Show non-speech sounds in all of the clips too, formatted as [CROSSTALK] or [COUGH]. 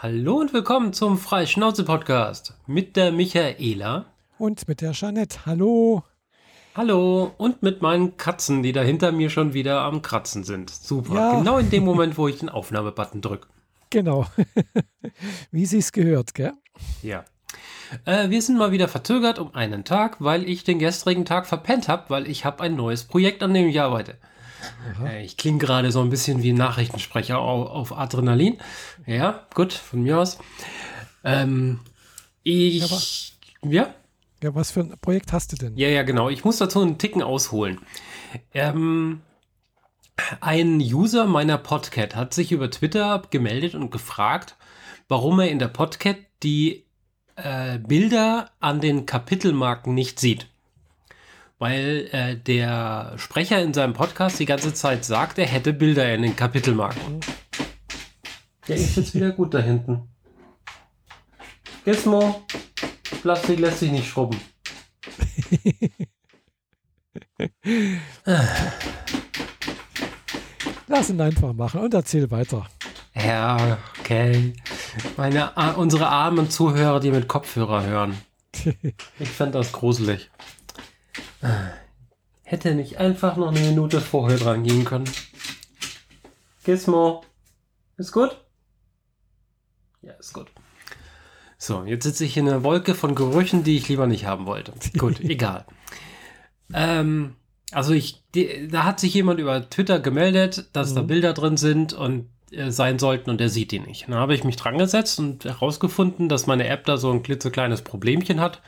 Hallo und willkommen zum Freischnauze-Podcast mit der Michaela. Und mit der Jeanette. Hallo. Hallo. Und mit meinen Katzen, die da hinter mir schon wieder am Kratzen sind. Super. Ja. Genau in dem Moment, wo [LAUGHS] ich den Aufnahmebutton drücke. Genau. [LAUGHS] Wie sie es gehört, gell? Ja. Äh, wir sind mal wieder verzögert um einen Tag, weil ich den gestrigen Tag verpennt habe, weil ich habe ein neues Projekt, an dem ich arbeite. Äh, ich klinge gerade so ein bisschen wie ein Nachrichtensprecher auf, Adrenalin. Ja, gut, von mir aus. Ähm, ich. Ja? Ja, was für ein Projekt hast du denn? Ja, ja, genau. Ich muss dazu einen Ticken ausholen. Ähm, ein User meiner Podcat hat sich über Twitter gemeldet und gefragt, warum er in der Podcat die äh, Bilder an den Kapitelmarken nicht sieht. Weil äh, der Sprecher in seinem Podcast die ganze Zeit sagt, er hätte Bilder in den Kapitelmarken. Der ist jetzt wieder gut da hinten. Gizmo, Plastik lässt sich nicht schrubben. [LAUGHS] Lass ihn einfach machen und erzähl weiter. Ja, okay. Meine, äh, unsere armen Zuhörer, die mit Kopfhörer hören. [LAUGHS] Ich fände das gruselig. Hätte nicht einfach noch eine Minute vorher dran gehen können. Gizmo. Ist gut? Ja, ist gut. So, jetzt sitze ich in einer Wolke von Gerüchen, die ich lieber nicht haben wollte. Gut, [LAUGHS] egal. Ähm, also ich, die, da hat sich jemand über Twitter gemeldet, dass da Bilder drin sind und äh, sein sollten und er sieht die nicht. Dann habe ich mich dran gesetzt und herausgefunden, dass meine App da so ein klitzekleines Problemchen hat,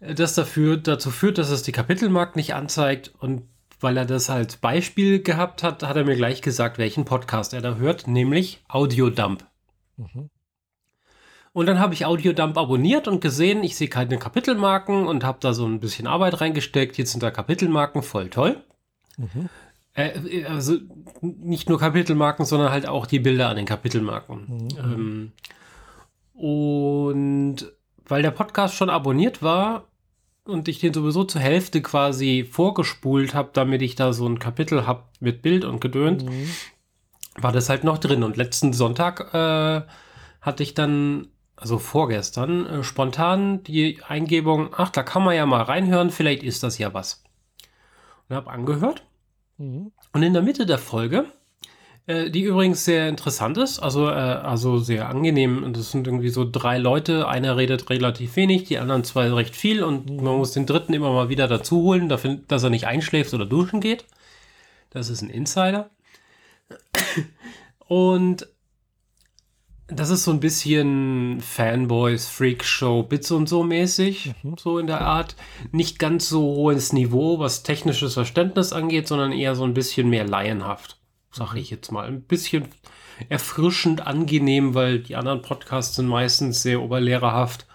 das dafür, dazu führt, dass es die Kapitelmark nicht anzeigt und weil er das als Beispiel gehabt hat, hat er mir gleich gesagt, welchen Podcast er da hört, nämlich Audiodump. Mhm. Und dann habe ich Audiodump abonniert und gesehen, ich sehe keine Kapitelmarken und habe da so ein bisschen Arbeit reingesteckt. Jetzt sind da Kapitelmarken, voll toll. Mhm. Äh, also nicht nur Kapitelmarken, sondern halt auch die Bilder an den Kapitelmarken. Ähm, und weil der Podcast schon abonniert war und ich den sowieso zur Hälfte quasi vorgespult habe, damit ich da so ein Kapitel habe mit Bild und Gedöns, Mhm. war das halt noch drin. Und letzten Sonntag äh, hatte ich dann, also vorgestern, äh, spontan die Eingebung, ach, da kann man ja mal reinhören, vielleicht ist das ja was. Und habe angehört. Mhm. Und in der Mitte der Folge, äh, die übrigens sehr interessant ist, also, äh, also sehr angenehm, und das sind irgendwie so drei Leute, einer redet relativ wenig, die anderen zwei recht viel und man muss den dritten immer mal wieder dazu holen, dafür, dass er nicht einschläft oder duschen geht. Das ist ein Insider. [COUGHS] Und das ist so ein bisschen Fanboys, Freakshow, Bits und so mäßig, so in der Art. Nicht ganz so hohes Niveau, was technisches Verständnis angeht, sondern eher so ein bisschen mehr laienhaft, sag ich jetzt mal. Ein bisschen erfrischend angenehm, weil die anderen Podcasts sind meistens sehr oberlehrerhaft.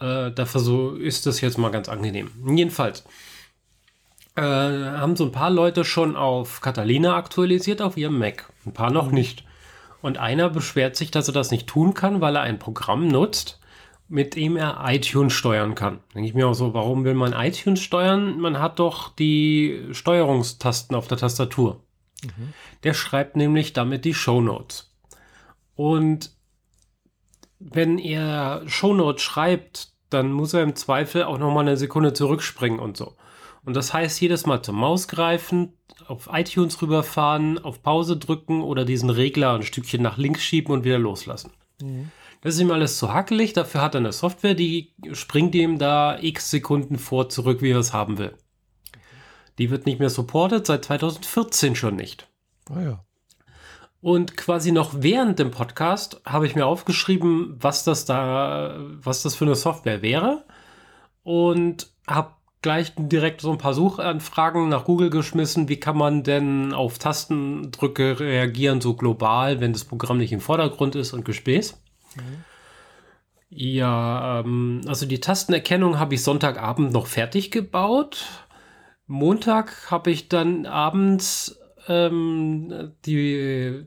Äh, dafür so ist das jetzt mal ganz angenehm. Jedenfalls äh, haben so ein paar Leute schon auf Catalina aktualisiert auf ihrem Mac. Ein paar noch nicht. Und einer beschwert sich, dass er das nicht tun kann, weil er ein Programm nutzt, mit dem er iTunes steuern kann. Denke ich mir auch so, warum will man iTunes steuern? Man hat doch die Steuerungstasten auf der Tastatur. Der schreibt nämlich damit die Shownotes. Und wenn er Shownotes schreibt, dann muss er im Zweifel auch noch mal eine Sekunde zurückspringen und so. Und das heißt, jedes Mal zur Maus greifen, auf iTunes rüberfahren, auf Pause drücken oder diesen Regler ein Stückchen nach links schieben und wieder loslassen. Das ist ihm alles zu hakelig. Dafür hat er eine Software, die springt ihm da x Sekunden vor zurück, wie er es haben will. Die wird nicht mehr supported, seit 2014 schon nicht. Ah ja. Und quasi noch während dem Podcast habe ich mir aufgeschrieben, was das da, was das für eine Software wäre. Und habe gleich direkt so ein paar Suchanfragen nach Google geschmissen. Wie kann man denn auf Tastendrücke reagieren, so global, wenn das Programm nicht im Vordergrund ist und Gespäß? Ja, ähm, also die Tastenerkennung habe ich Sonntagabend noch fertig gebaut. Montag habe ich dann abends ähm, die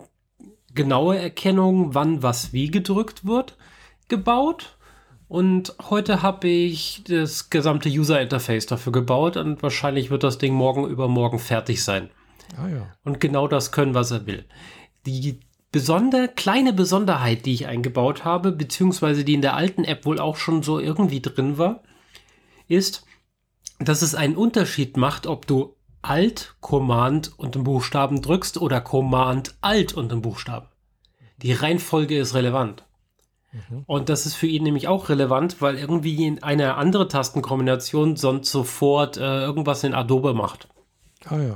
genaue Erkennung, wann was wie gedrückt wird, gebaut. Und heute habe ich das gesamte User Interface dafür gebaut und wahrscheinlich wird das Ding morgen übermorgen fertig sein. Ah ja. Und genau das können, was er will. Die besonder, kleine Besonderheit, die ich eingebaut habe, beziehungsweise die in der alten App wohl auch schon so irgendwie drin war, ist, dass es einen Unterschied macht, ob du Alt, Command und den Buchstaben drückst oder Command, Alt und den Buchstaben. Die Reihenfolge ist relevant. Mhm. Und das ist für ihn nämlich auch relevant, weil irgendwie in eine andere Tastenkombination sonst sofort äh, irgendwas in Adobe macht. Ah ja.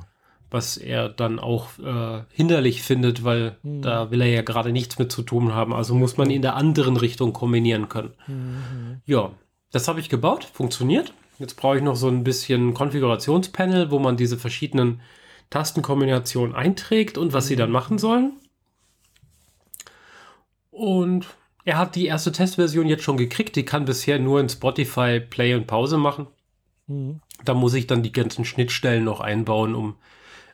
Was er dann auch äh, hinderlich findet, weil mhm. da will er ja gerade nichts mit zu tun haben. Also muss man in der anderen Richtung kombinieren können. Mhm. Ja, das habe ich gebaut, funktioniert. Jetzt brauche ich noch so ein bisschen Konfigurationspanel, wo man diese verschiedenen Tastenkombinationen einträgt und was sie dann machen sollen. Und er hat die erste Testversion jetzt schon gekriegt. Die kann bisher nur in Spotify Play und Pause machen. Mhm. Da muss ich dann die ganzen Schnittstellen noch einbauen, um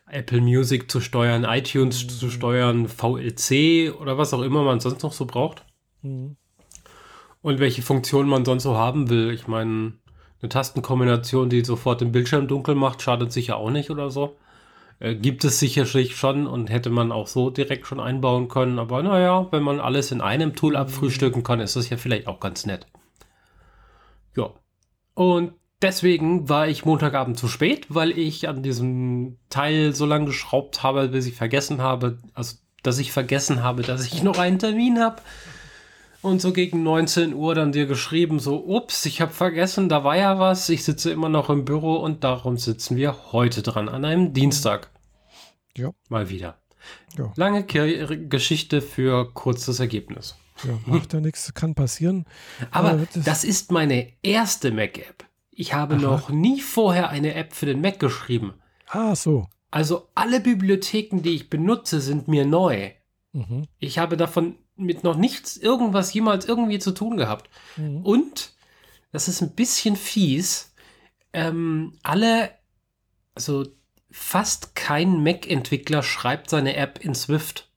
Apple Music zu steuern, iTunes mhm. zu steuern, VLC oder was auch immer man sonst noch so braucht. Mhm. Und welche Funktionen man sonst so haben will. Ich meine, eine Tastenkombination, die sofort den Bildschirm dunkel macht, schadet sicher auch nicht oder so. Äh, gibt es sicherlich schon und hätte man auch so direkt schon einbauen können. Aber naja, wenn man alles in einem Tool abfrühstücken kann, ist das ja vielleicht auch ganz nett. Ja. Und deswegen war ich Montagabend zu spät, weil ich an diesem Teil so lange geschraubt habe, bis ich vergessen habe, also dass ich vergessen habe, dass ich noch einen Termin habe und so gegen 19 Uhr dann dir geschrieben, so, ups, ich habe vergessen, da war ja was, ich sitze immer noch im Büro und darum sitzen wir heute dran, an einem Dienstag. Ja. Mal wieder. Ja. Lange Geschichte für kurzes Ergebnis. Ja, macht ja nichts, kann passieren. Aber äh, das, das, ist meine erste Mac-App. Ich habe Aha. noch nie vorher eine App für den Mac geschrieben. Ah, so. Also alle Bibliotheken, die ich benutze, sind mir neu. Mhm. Ich habe davon mit noch nichts irgendwas jemals irgendwie zu tun gehabt. Mhm. Und, das ist ein bisschen fies, ähm, alle, also fast kein Mac-Entwickler schreibt seine App in Swift.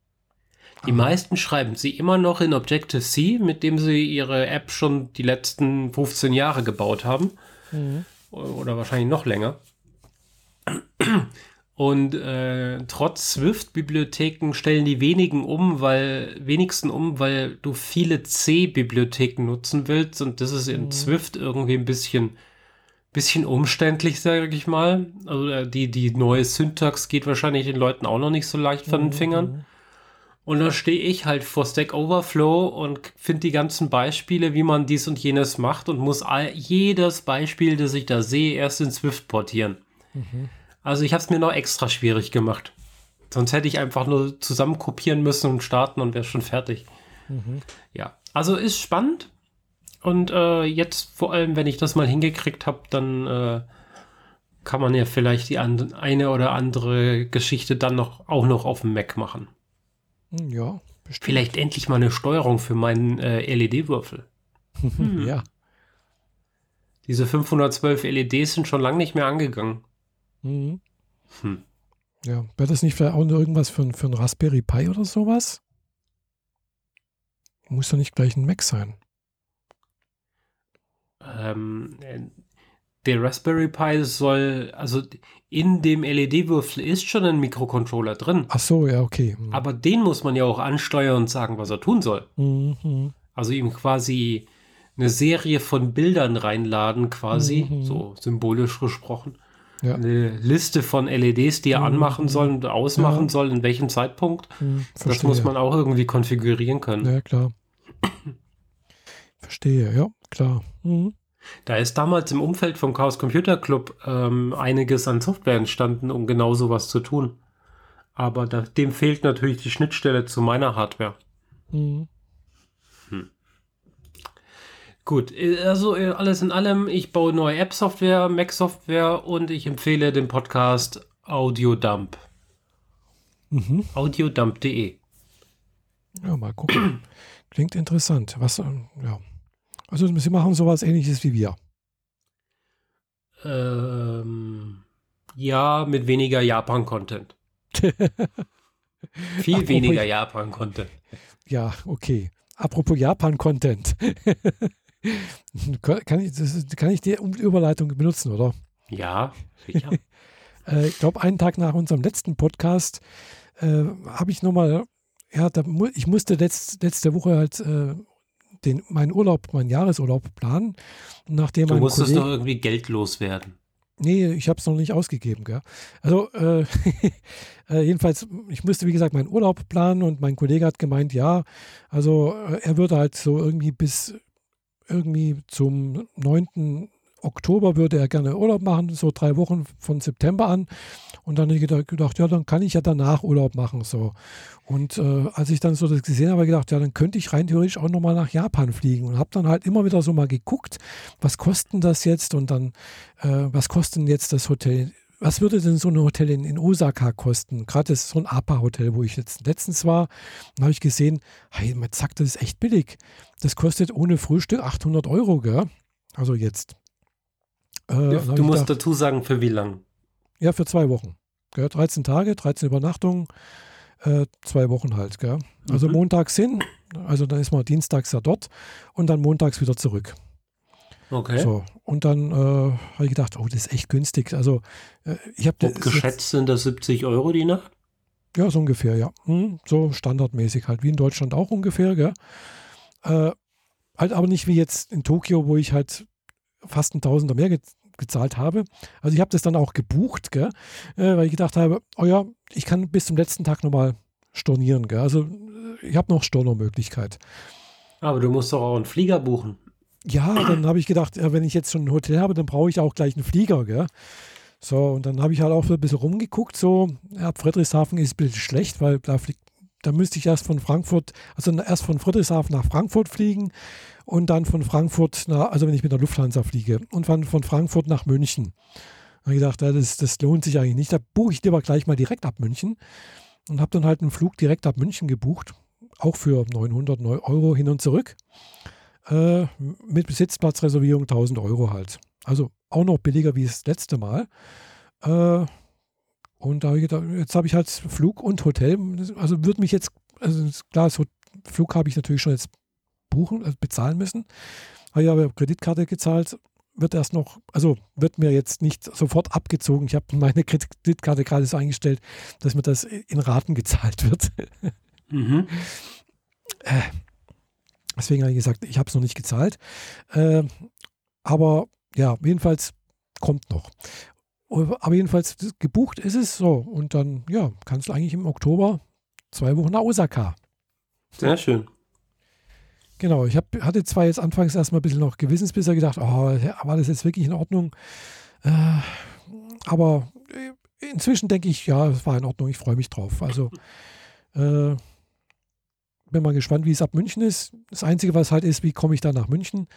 Die Aha. meisten schreiben sie immer noch in Objective-C, mit dem sie ihre App schon die letzten 15 Jahre gebaut haben. Mhm. Oder wahrscheinlich noch länger. Und äh, trotz Swift-Bibliotheken stellen die wenigen um, weil wenigsten um, weil du viele C-Bibliotheken nutzen willst und das ist in mhm. Swift irgendwie ein bisschen, bisschen umständlich, sage ich mal. Also äh, die, die neue Syntax geht wahrscheinlich den Leuten auch noch nicht so leicht von den mhm. Fingern. Und da stehe ich halt vor Stack Overflow und finde die ganzen Beispiele, wie man dies und jenes macht und muss all, jedes Beispiel, das ich da sehe, erst in Swift portieren. Mhm. Also ich habe es mir noch extra schwierig gemacht. Sonst hätte ich einfach nur zusammen kopieren müssen und starten und wäre schon fertig. Mhm. Ja, also ist spannend. Und äh, jetzt vor allem, wenn ich das mal hingekriegt habe, dann äh, kann man ja vielleicht die eine oder andere Geschichte dann noch auch noch auf dem Mac machen. Hm, ja, bestimmt. Vielleicht endlich mal eine Steuerung für meinen äh, LED-Würfel. Hm. [LAUGHS] ja. Diese 512 LEDs sind schon lange nicht mehr angegangen. Mhm. Hm. Ja, wäre das nicht vielleicht auch nur irgendwas für, für ein Raspberry Pi oder sowas? Muss doch nicht gleich ein Mac sein. Ähm, der Raspberry Pi soll, also in dem LED-Würfel ist schon ein Mikrocontroller drin. Ach so, ja, okay. Mhm. Aber den muss man ja auch ansteuern und sagen, was er tun soll. Mhm. Also ihm quasi eine Serie von Bildern reinladen, quasi, mhm. so symbolisch gesprochen ja. eine Liste von LEDs, die er mhm. anmachen soll und ausmachen ja. soll, in welchem Zeitpunkt. Mhm, das muss man auch irgendwie konfigurieren können. Ja, klar. Verstehe, ja, klar. Mhm. Da ist damals im Umfeld vom Chaos Computer Club ähm, einiges an Software entstanden, um genau sowas zu tun. Aber da, dem fehlt natürlich die Schnittstelle zu meiner Hardware. Mhm. Gut, äh, also äh, alles in allem, ich baue neue App-Software, Mac-Software und ich empfehle den Podcast Audiodump. Mhm. Audiodump.de. Ja, mal gucken. Klingt interessant. Was, ähm, ja. Also sie machen sowas ähnliches wie wir. Ähm, ja, mit weniger Japan-Content. [LAUGHS] Viel Apropos, weniger Japan-Content. Ja, okay. Apropos Japan-Content. [LAUGHS] [LAUGHS] kann, ich, das, kann ich die Überleitung benutzen, oder? Ja, sicher. [LAUGHS] äh, ich glaube, einen Tag nach unserem letzten Podcast äh, habe ich nochmal ja, da, ich musste letzt, letzte Woche halt äh, den, meinen Urlaub, meinen Jahresurlaub planen. Nachdem du musstest Kollege, doch irgendwie geldlos werden. Nee, ich habe es noch nicht ausgegeben. Gell? Also äh, [LAUGHS] äh, jedenfalls, ich musste wie gesagt meinen Urlaub planen und mein Kollege hat gemeint, ja, also äh, er würde halt so irgendwie bis irgendwie zum 9. Oktober würde er gerne Urlaub machen, so drei Wochen von September an. Und dann habe ich gedacht, ja, dann kann ich ja danach Urlaub machen. So. Und äh, als ich dann so das gesehen habe, gedacht, ja, dann könnte ich rein theoretisch auch nochmal nach Japan fliegen. Und habe dann halt immer wieder so mal geguckt, was kostet das jetzt und dann, äh, was kostet jetzt das Hotel was würde denn so ein Hotel in, in Osaka kosten? Gerade so ein APA-Hotel, wo ich jetzt letztens war, habe ich gesehen, hey, man sagt, das ist echt billig. Das kostet ohne Frühstück 800 Euro, gell? Also jetzt. Äh, du musst gedacht, dazu sagen, für wie lang? Ja, für zwei Wochen. Gell? 13 Tage, 13 Übernachtungen, äh, zwei Wochen halt. Gell? Also mhm. montags hin, also dann ist man dienstags ja dort und dann montags wieder zurück. Okay. So, und dann äh, habe ich gedacht, oh, das ist echt günstig. Also äh, ich habe geschätzt sind das 70 Euro die Nacht? Ja, so ungefähr, ja. Hm, so standardmäßig halt, wie in Deutschland auch ungefähr, gell? Äh, halt aber nicht wie jetzt in Tokio, wo ich halt fast ein Tausender mehr ge gezahlt habe. Also ich habe das dann auch gebucht, gell? Äh, weil ich gedacht habe, oh ja, ich kann bis zum letzten Tag nochmal stornieren. Gell? Also äh, ich habe noch Stornomöglichkeit. Aber du musst doch auch einen Flieger buchen. Ja, dann habe ich gedacht, wenn ich jetzt schon ein Hotel habe, dann brauche ich auch gleich einen Flieger. Gell? So, und dann habe ich halt auch so ein bisschen rumgeguckt. So, ja, Friedrichshafen ist ein bisschen schlecht, weil da fliegt da müsste ich erst von Frankfurt, also erst von Friedrichshafen nach Frankfurt fliegen und dann von Frankfurt, nach, also wenn ich mit der Lufthansa fliege, und dann von Frankfurt nach München. Da habe ich gedacht, ja, das, das lohnt sich eigentlich nicht. Da buche ich lieber gleich mal direkt ab München und habe dann halt einen Flug direkt ab München gebucht, auch für 900 Euro hin und zurück. Äh, mit Besitzplatzreservierung 1000 Euro halt. Also auch noch billiger wie das letzte Mal. Äh, und da habe ich gedacht, jetzt habe ich halt Flug und Hotel. Also würde mich jetzt, also klar, so Flug habe ich natürlich schon jetzt buchen, also bezahlen müssen. Habe ich aber Kreditkarte gezahlt, wird erst noch, also wird mir jetzt nicht sofort abgezogen. Ich habe meine Kreditkarte gerade so eingestellt, dass mir das in Raten gezahlt wird. Mhm. Äh, deswegen habe ich gesagt, ich habe es noch nicht gezahlt. Äh, aber ja, jedenfalls kommt noch. Aber jedenfalls gebucht ist es so. Und dann, ja, kannst du eigentlich im Oktober zwei Wochen nach Osaka. Sehr schön. Genau, ich hab, hatte zwar jetzt anfangs erstmal ein bisschen noch Gewissensbisser gedacht, oh, war das jetzt wirklich in Ordnung? Äh, aber äh, inzwischen denke ich, ja, es war in Ordnung, ich freue mich drauf. Also äh, bin mal gespannt, wie es ab München ist. Das Einzige, was halt ist, wie komme ich da nach München?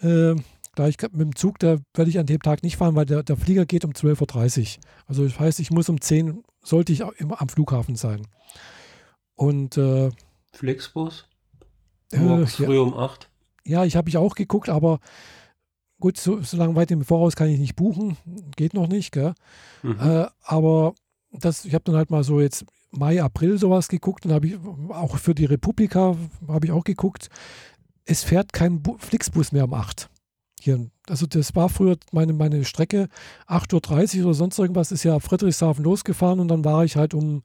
Äh, da ich mit dem Zug, da werde ich an dem Tag nicht fahren, weil der, der Flieger geht um 12.30 Uhr. Also das heißt, ich muss um 10 Uhr, sollte ich immer am Flughafen sein. Und äh, Flixbus? Morgens äh, früh ja, um 8? Ja, ich habe ich auch geguckt, aber gut, so, so lange weit im Voraus kann ich nicht buchen. Geht noch nicht, gell? Mhm. Äh, aber das, ich habe dann halt mal so jetzt Mai, April sowas geguckt und habe ich auch für die Republika habe ich auch geguckt. Es fährt kein Bu Flixbus mehr um 8 hier. Also das war früher meine, meine Strecke, 8.30 Uhr oder sonst irgendwas, ist ja Friedrichshafen losgefahren und dann war ich halt um,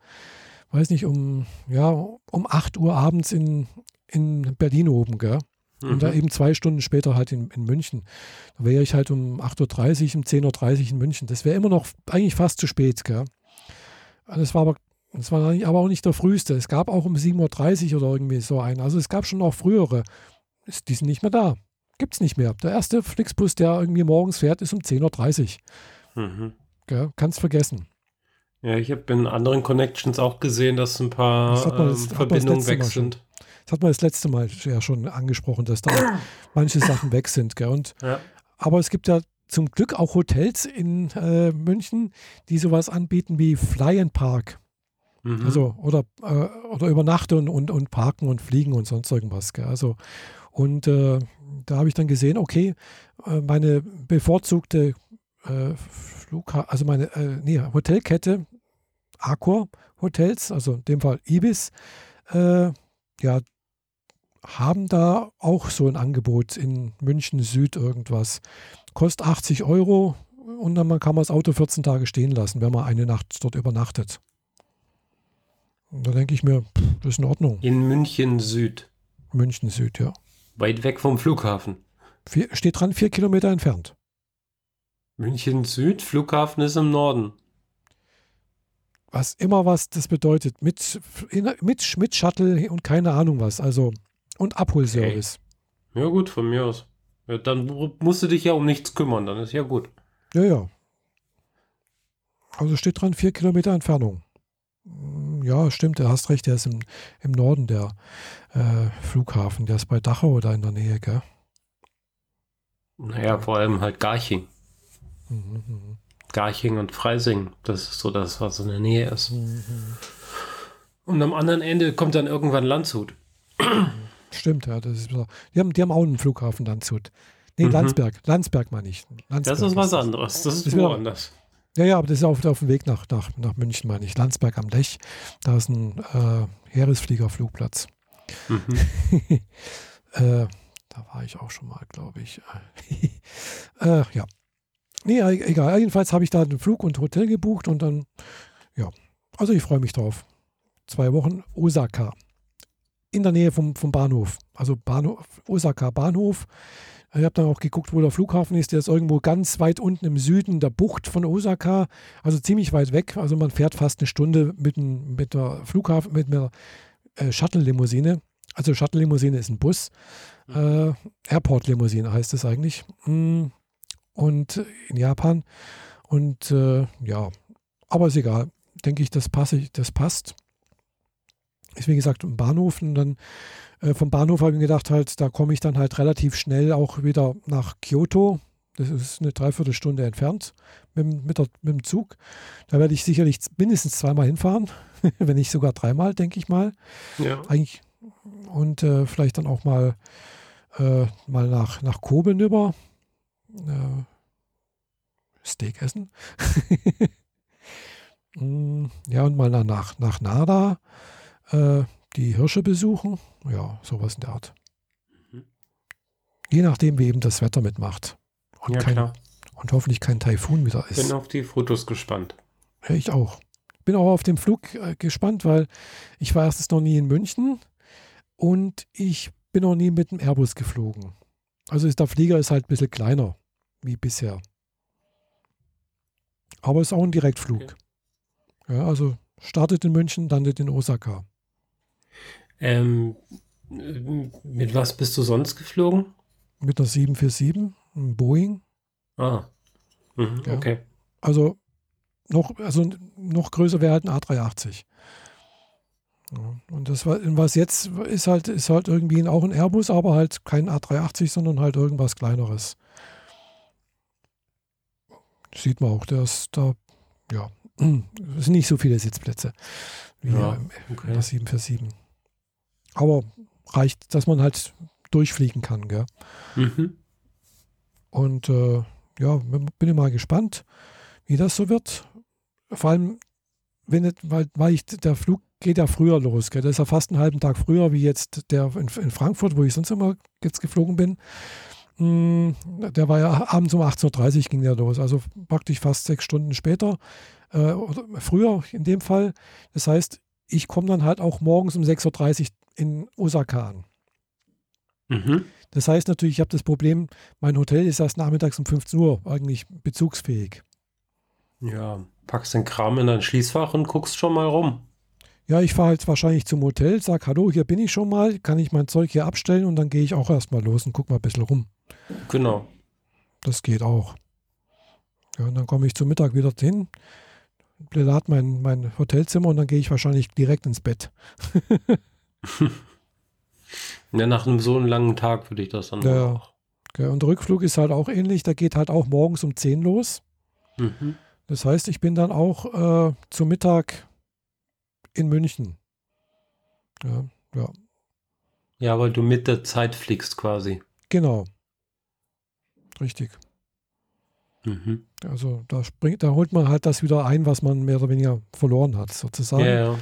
weiß nicht, um, ja, um 8 Uhr abends in, in Berlin oben, gell? Mhm. Und da eben zwei Stunden später halt in, in München. Da wäre ich halt um 8.30 Uhr, um 10.30 Uhr in München. Das wäre immer noch eigentlich fast zu spät, gell? Das war aber, das war aber auch nicht der früheste. Es gab auch um 7.30 Uhr oder irgendwie so einen. Also es gab schon auch frühere. Die sind nicht mehr da. Gibt es nicht mehr. Der erste Flixbus, der irgendwie morgens fährt, ist um 10.30 Uhr. Mhm. Ja, kannst vergessen. Ja, ich habe in anderen Connections auch gesehen, dass ein paar das das, ähm, Verbindungen weg sind. Das hat man das letzte Mal ja schon angesprochen, dass da manche Sachen weg sind. Gell? Und, ja. Aber es gibt ja zum Glück auch Hotels in äh, München, die sowas anbieten wie Fly and Park. Mhm. Also, oder, äh, oder übernachten und, und parken und fliegen und sonst irgendwas. Gell? Also, und äh, da habe ich dann gesehen, okay, äh, meine bevorzugte äh, Flugha also meine äh, nee, Hotelkette, Accor Hotels, also in dem Fall Ibis, ja, haben da auch so ein Angebot in München Süd irgendwas. Kostet 80 Euro und dann kann man das Auto 14 Tage stehen lassen, wenn man eine Nacht dort übernachtet. Und da denke ich mir, pff, das ist in Ordnung. In München Süd. München Süd, ja. Weit weg vom Flughafen. Vier, steht dran, vier Kilometer entfernt. München Süd, Flughafen ist im Norden. Was immer was das bedeutet. Mit, mit, mit Shuttle und keine Ahnung was. Also, und Abholservice. Ja, gut, von mir aus. Ja, dann musst du dich ja um nichts kümmern, dann ist ja gut. Ja, ja. Also steht dran, vier Kilometer Entfernung. Hm, ja, stimmt, du hast recht, der ist im, im Norden der äh, Flughafen. Der ist bei Dachau oder in der Nähe, gell? Naja, vor allem halt Garching. Mhm, mhm. Garching und Freising, das ist so das, was in der Nähe ist. Mhm. Und am anderen Ende kommt dann irgendwann Landshut. [CLEARS THROAT] Stimmt, ja. Das ist, die, haben, die haben auch einen Flughafen Landshut. Nee, mhm. Landsberg. Landsberg meine ich. Landsberg das ist was anderes. Das ist, ist woanders. Ja, ja, aber das ist auf, auf dem Weg nach, nach, nach München, meine ich. Landsberg am Lech. Da ist ein äh, Heeresfliegerflugplatz. Mhm. [LAUGHS] äh, da war ich auch schon mal, glaube ich. [LAUGHS] äh, ja. Nee, e-, egal. Jedenfalls habe ich da einen Flug und Hotel gebucht und dann, ja. Also ich freue mich drauf. Zwei Wochen Osaka. In der Nähe vom, vom Bahnhof. Also Bahnhof, Osaka Bahnhof. Ich habe dann auch geguckt, wo der Flughafen ist. Der ist irgendwo ganz weit unten im Süden der Bucht von Osaka, also ziemlich weit weg. Also man fährt fast eine Stunde mit, ein, mit der Flughafen, mit einer äh, Shuttle-Limousine. Also Shuttle-Limousine ist ein Bus. Mhm. Äh, Airport-Limousine heißt es eigentlich. Mm, und in Japan. Und äh, ja, aber ist egal. Denke ich, das, passe, das passt. Ist wie gesagt im Bahnhof und dann äh, vom Bahnhof habe ich mir gedacht, halt, da komme ich dann halt relativ schnell auch wieder nach Kyoto. Das ist eine Dreiviertelstunde entfernt mit, mit, der, mit dem Zug. Da werde ich sicherlich mindestens zweimal hinfahren, [LAUGHS] wenn nicht sogar dreimal, denke ich mal. Ja. Eigentlich. Und äh, vielleicht dann auch mal, äh, mal nach, nach Kobe über. Äh, Steak essen. [LAUGHS] Mm, ja, und mal nach, nach Nada. Äh, die Hirsche besuchen. Ja, sowas in der Art. Mhm. Je nachdem, wie eben das Wetter mitmacht. Und, ja, kein, klar. und hoffentlich kein Taifun wieder ist. Bin auf die Fotos gespannt. Ja, ich auch. Bin auch auf den Flug äh, gespannt, weil ich war erstens noch nie in München und ich bin noch nie mit dem Airbus geflogen. Also ist der Flieger ist halt ein bisschen kleiner wie bisher. Aber ist auch ein Direktflug. Okay. Ja, also startet in München, landet in Osaka. Ähm, mit was bist du sonst geflogen? Mit einer 747, ein Boeing. Ah, mhm, ja. okay. Also noch, also noch größer wäre halt ein A380. Ja, und das was jetzt ist halt, ist halt irgendwie auch ein Airbus, aber halt kein A380, sondern halt irgendwas kleineres. Sieht man auch, der ist da, ja, [CLEARS THROAT] es sind nicht so viele Sitzplätze wie ja, okay. in der 747. Aber reicht, dass man halt durchfliegen kann, gell? Mhm. Und äh, ja, bin ich mal gespannt, wie das so wird. Vor allem, wenn weil, weil ich, der Flug geht ja früher los, gell? Das ist ja fast einen halben Tag früher wie jetzt der in, in Frankfurt, wo ich sonst immer jetzt geflogen bin. Hm, der war ja abends um 18.30 Uhr ging der los, also praktisch fast sechs Stunden später, äh, oder früher in dem Fall. Das heißt, ich komme dann halt auch morgens um 6.30 Uhr in Osaka an. Mhm. Das heißt natürlich, ich habe das Problem, mein Hotel ist erst nachmittags um 15 Uhr eigentlich bezugsfähig. Ja, packst den Kram in dein Schließfach und guckst schon mal rum. Ja, ich fahre jetzt wahrscheinlich zum Hotel, sag Hallo, hier bin ich schon mal, kann ich mein Zeug hier abstellen und dann gehe ich auch erstmal los und guck mal ein bisschen rum. Genau. Das geht auch. Ja, und dann komme ich zum Mittag wieder hin, belade mein, mein Hotelzimmer und dann gehe ich wahrscheinlich direkt ins Bett. [LAUGHS] [LAUGHS] ja, nach einem so langen Tag würde ich das dann ja, auch. Okay. Und Rückflug ist halt auch ähnlich. Der geht halt auch morgens um 10 los. Mhm. Das heißt, ich bin dann auch äh, zum Mittag in München. Ja, ja. Ja, weil du mit der Zeit fliegst quasi. Genau. Richtig. Mhm. Also da springt, da holt man halt das wieder ein, was man mehr oder weniger verloren hat, sozusagen. Ja, ja.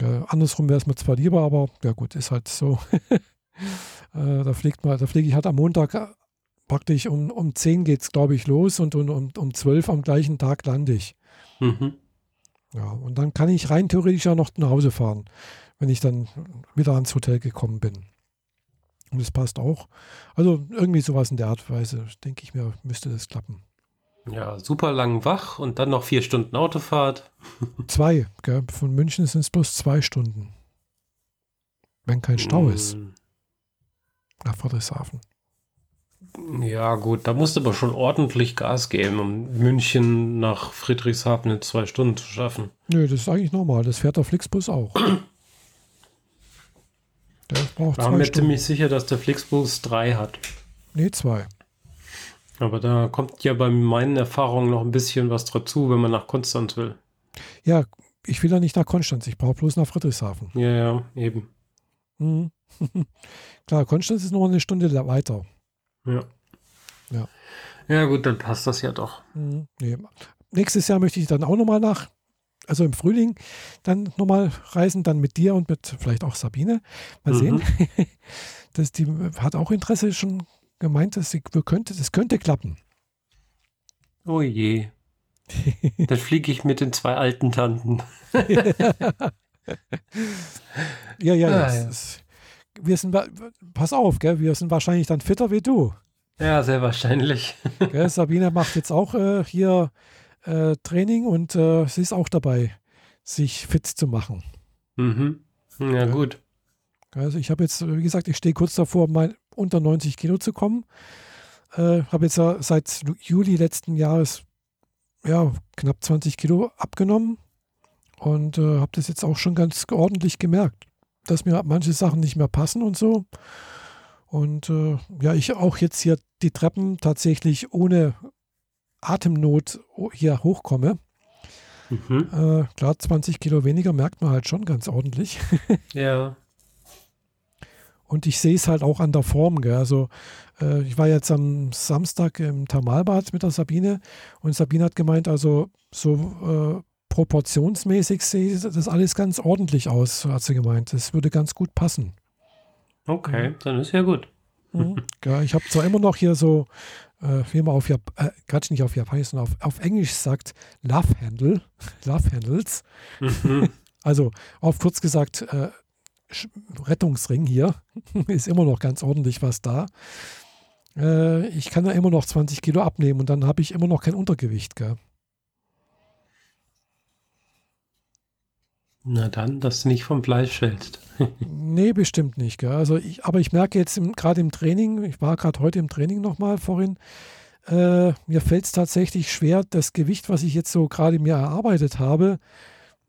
Ja, andersrum wäre es mir zwar lieber, aber ja gut, ist halt so. [LAUGHS] äh, da fliegt mal, da fliege ich halt am Montag äh, praktisch um, um 10 geht es, glaube ich, los und, und um, um 12 am gleichen Tag lande ich. Mhm. Ja, und dann kann ich rein theoretisch auch noch nach Hause fahren, wenn ich dann wieder ans Hotel gekommen bin. Und das passt auch. Also irgendwie sowas in der Art und Weise, denke ich mir, müsste das klappen. Ja, super lang wach und dann noch vier Stunden Autofahrt. Zwei, gell? Von München sind es bloß zwei Stunden. Wenn kein Stau mm. ist. Nach Friedrichshafen. Ja, gut, da musst du aber schon ordentlich Gas geben, um München nach Friedrichshafen in zwei Stunden zu schaffen. Nö, das ist eigentlich normal. Das fährt der Flixbus auch. [CLEARS THROAT] Der braucht ich war mir ziemlich sicher, dass der Flixbus drei hat. Nee, zwei. Aber da kommt ja bei meinen Erfahrungen noch ein bisschen was dazu, wenn man nach Konstanz will. Ja, ich will ja nicht nach Konstanz, ich brauche bloß nach Friedrichshafen. Ja, ja, eben. Mhm. [LAUGHS] Klar, Konstanz ist noch eine Stunde weiter. Ja. Ja. Ja, gut, dann passt das ja doch. Mhm. Nee. Nächstes Jahr möchte ich dann auch nochmal nach, also im Frühling, dann nochmal reisen, dann mit dir und mit vielleicht auch Sabine. Mal mhm. sehen. [LAUGHS] das, die hat auch Interesse schon gemeint, dass sie könnte, das könnte klappen. Oh je. [LAUGHS] dann fliege ich mit den zwei alten Tanten. [LAUGHS] ja, ja, ah, ja. Ist, wir sind, pass auf, gell, wir sind wahrscheinlich dann fitter wie du. Ja, sehr wahrscheinlich. [LAUGHS] Gell, Sabine macht jetzt auch äh, hier äh, Training und äh, sie ist auch dabei, sich fit zu machen. Mhm. Ja, ja. gut. Also ich habe jetzt, wie gesagt, ich stehe kurz davor, mein, unter 90 Kilo zu kommen. Äh, habe jetzt ja seit Juli letzten Jahres ja, knapp 20 Kilo abgenommen und äh, habe das jetzt auch schon ganz ordentlich gemerkt dass mir manche Sachen nicht mehr passen und so. Und äh, ja, ich auch jetzt hier die Treppen tatsächlich ohne Atemnot hier hochkomme. Mhm. Äh, klar, 20 Kilo weniger merkt man halt schon ganz ordentlich. [LAUGHS] ja. Und ich sehe es halt auch an der Form. Gell? Also äh, ich war jetzt am Samstag im Thermalbad mit der Sabine und Sabine hat gemeint, also so äh, proportionsmäßig sieht das alles ganz ordentlich aus, hat sie gemeint. Das würde ganz gut passen. Okay, dann ist ja gut. Mhm. [LAUGHS] Ja, ich habe zwar immer noch hier so, äh, wie man auf Jap äh, Quatsch, nicht auf Japanisch, sondern auf, auf Englisch sagt, Love Handle, [LAUGHS] Love Handles. Mhm. Also auf kurz gesagt, äh, Rettungsring hier [LAUGHS] ist immer noch ganz ordentlich was da. Äh, ich kann ja immer noch 20 Kilo abnehmen und dann habe ich immer noch kein Untergewicht. Gell? Na dann, dass du nicht vom Fleisch fällst. [LAUGHS] nee, bestimmt nicht. Gell? Also ich, aber ich merke jetzt gerade im Training, ich war gerade heute im Training nochmal vorhin, äh, mir fällt es tatsächlich schwer, das Gewicht, was ich jetzt so gerade mir erarbeitet habe,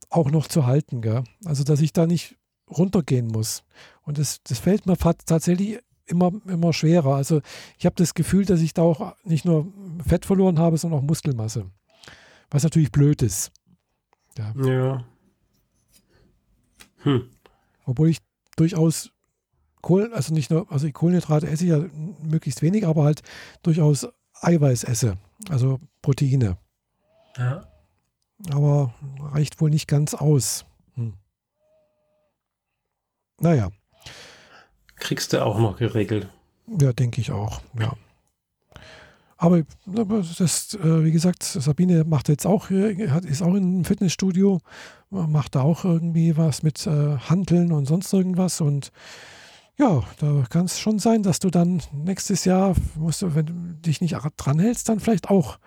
auch noch zu halten. Gell? Also dass ich da nicht runtergehen muss. Und das, das fällt mir tatsächlich immer, immer schwerer. Also ich habe das Gefühl, dass ich da auch nicht nur Fett verloren habe, sondern auch Muskelmasse. Was natürlich blöd ist. Ja. ja. Hm. Obwohl ich durchaus Kohl, also nicht nur, also Kohlenhydrate esse ich ja möglichst wenig, aber halt durchaus Eiweiß esse, also Proteine. Ja. Aber reicht wohl nicht ganz aus. Naja. Kriegst du auch noch geregelt. Ja, denke ich auch, ja. Aber das, äh, wie gesagt, Sabine macht jetzt auch, ist auch in einem Fitnessstudio, macht da auch irgendwie was mit äh, Handeln und sonst irgendwas. Und ja, da kann es schon sein, dass du dann nächstes Jahr, musst du, wenn du dich nicht dran hältst, dann vielleicht auch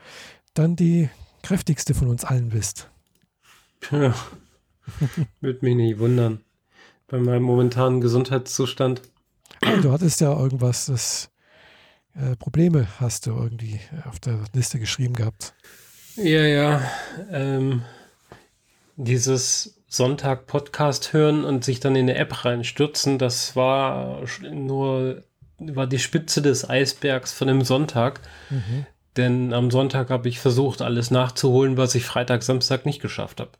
dann die kräftigste von uns allen bist. Ja, [LAUGHS] würde mich nicht wundern. Bei meinem momentanen Gesundheitszustand. Du hattest ja irgendwas, das äh, Probleme hast du irgendwie auf der Liste geschrieben gehabt. Ja, ja. Ähm, dieses Sonntag-Podcast hören und sich dann in eine App reinstürzen, das war nur war die Spitze des Eisbergs von dem Sonntag. Mhm. Denn am Sonntag habe ich versucht, alles nachzuholen, was ich Freitag, Samstag nicht geschafft habe.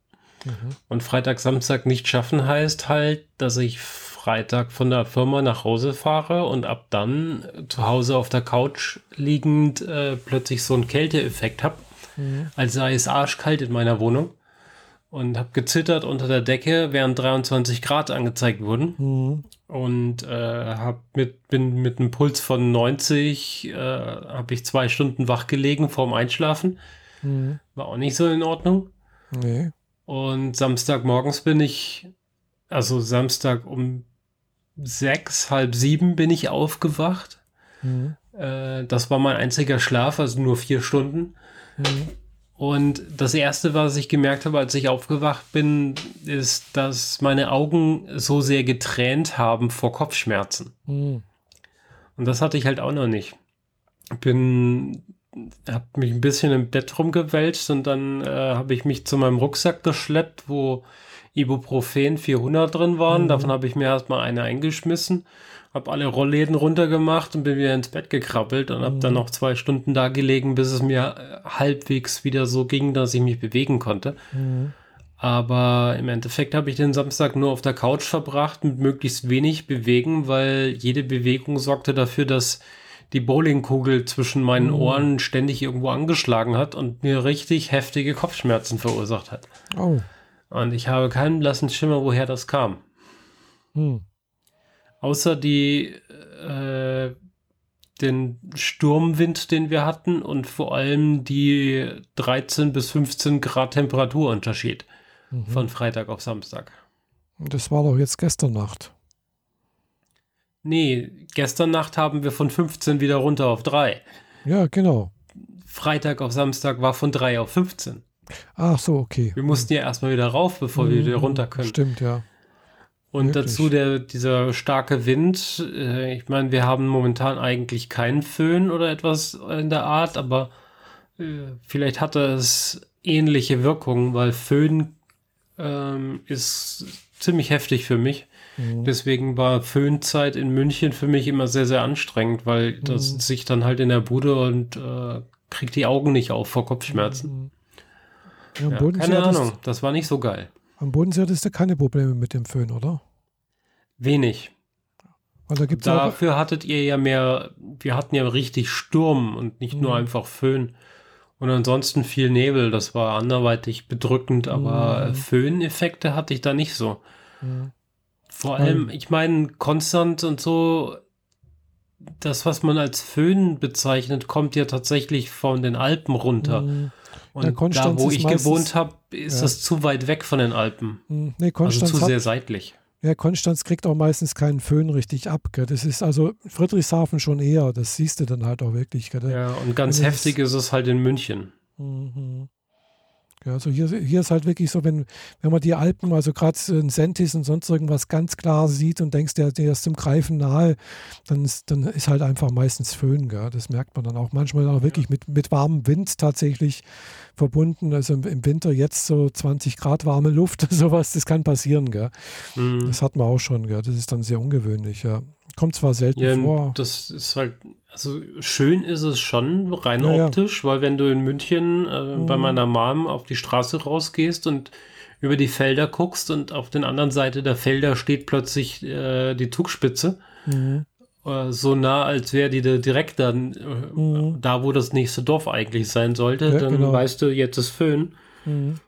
Mhm. Und Freitag, Samstag nicht schaffen heißt halt, dass ich Freitag von der Firma nach Hause fahre und ab dann zu Hause auf der Couch liegend äh, plötzlich so einen Kälteeffekt habe, mhm. als sei es arschkalt in meiner Wohnung und habe gezittert unter der Decke, während 23 Grad angezeigt wurden mhm. und äh, hab mit, bin mit einem Puls von 90 äh, habe ich zwei Stunden wach gelegen vorm Einschlafen. Mhm. War auch nicht so in Ordnung. Nee. Und Samstagmorgens bin ich, also Samstag um sechs, halb sieben bin ich aufgewacht. Mhm. Äh, das war mein einziger Schlaf, also nur vier Stunden. Mhm. Und das erste, was ich gemerkt habe, als ich aufgewacht bin, ist, dass meine Augen so sehr getränt haben vor Kopfschmerzen. Mhm. Und das hatte ich halt auch noch nicht. Bin, habe mich ein bisschen im Bett rumgewälzt und dann äh, habe ich mich zu meinem Rucksack geschleppt, wo Ibuprofen 400 drin waren. Mhm. Davon habe ich mir erstmal eine eingeschmissen habe alle Rollläden runtergemacht und bin wieder ins Bett gekrabbelt und habe dann mhm. noch zwei Stunden da gelegen, bis es mir äh, halbwegs wieder so ging, dass ich mich bewegen konnte. Mhm. Aber im Endeffekt habe ich den Samstag nur auf der Couch verbracht mit möglichst wenig bewegen, weil jede Bewegung sorgte dafür, dass die Bowlingkugel zwischen meinen mhm. Ohren ständig irgendwo angeschlagen hat und mir richtig heftige Kopfschmerzen verursacht hat. Oh. Und ich habe keinen blassen Schimmer, woher das kam. Mhm. Außer die, äh, den Sturmwind, den wir hatten und vor allem die 13 bis 15 Grad Temperaturunterschied mhm. von Freitag auf Samstag. Das war doch jetzt gestern Nacht. Nee, gestern Nacht haben wir von 15 wieder runter auf 3. Ja, genau. Freitag auf Samstag war von 3 auf 15. Ach so, okay. Wir mussten ja erstmal wieder rauf, bevor mhm, wir wieder runter können. Stimmt, ja. Und Wirklich? dazu der, dieser starke Wind. Äh, ich meine, wir haben momentan eigentlich keinen Föhn oder etwas in der Art, aber äh, vielleicht hatte es ähnliche Wirkungen, weil Föhn ähm, ist ziemlich heftig für mich. Mhm. Deswegen war Föhnzeit in München für mich immer sehr, sehr anstrengend, weil mhm. das sich dann halt in der Bude und äh, kriegt die Augen nicht auf vor Kopfschmerzen. Mhm. Ja, ja, keine Ahnung, das war nicht so geil. Am Bodensee hattest du keine Probleme mit dem Föhn, oder? Wenig. Weil da gibt's Dafür hattet ihr ja mehr, wir hatten ja richtig Sturm und nicht mhm. nur einfach Föhn. Und ansonsten viel Nebel, das war anderweitig bedrückend, aber mhm. Föhneffekte hatte ich da nicht so. Mhm. Vor allem, ich meine, konstant und so, das, was man als Föhn bezeichnet, kommt ja tatsächlich von den Alpen runter. Mhm. Und ja, da, wo ich gewohnt habe, ist ja. das zu weit weg von den Alpen. Mhm. Nee, Konstanz also zu sehr seitlich. Ja, Konstanz kriegt auch meistens keinen Föhn richtig ab. Gell? Das ist also Friedrichshafen schon eher. Das siehst du dann halt auch wirklich. Gell? Ja, und ganz und heftig ist es halt in München. Mhm. Ja, also hier, hier ist halt wirklich so, wenn, wenn man die Alpen, also gerade in Sentis und sonst irgendwas ganz klar sieht und denkst, der, der ist zum Greifen nahe, dann ist, dann ist halt einfach meistens Föhn. Gell? Das merkt man dann auch manchmal auch wirklich mit, mit warmem Wind tatsächlich verbunden. Also im, im Winter jetzt so 20 Grad warme Luft, [LAUGHS] sowas, das kann passieren. Gell? Mhm. Das hat man auch schon. Gell? Das ist dann sehr ungewöhnlich. Ja. Kommt zwar selten ja, vor. Das ist halt also schön ist es schon, rein ja, optisch, ja. weil wenn du in München äh, mhm. bei meiner Mom auf die Straße rausgehst und über die Felder guckst und auf der anderen Seite der Felder steht plötzlich äh, die Zugspitze. Mhm. Äh, so nah, als wäre die da direkt dann äh, mhm. da, wo das nächste Dorf eigentlich sein sollte, ja, dann genau. weißt du, jetzt ist Föhn. Mhm.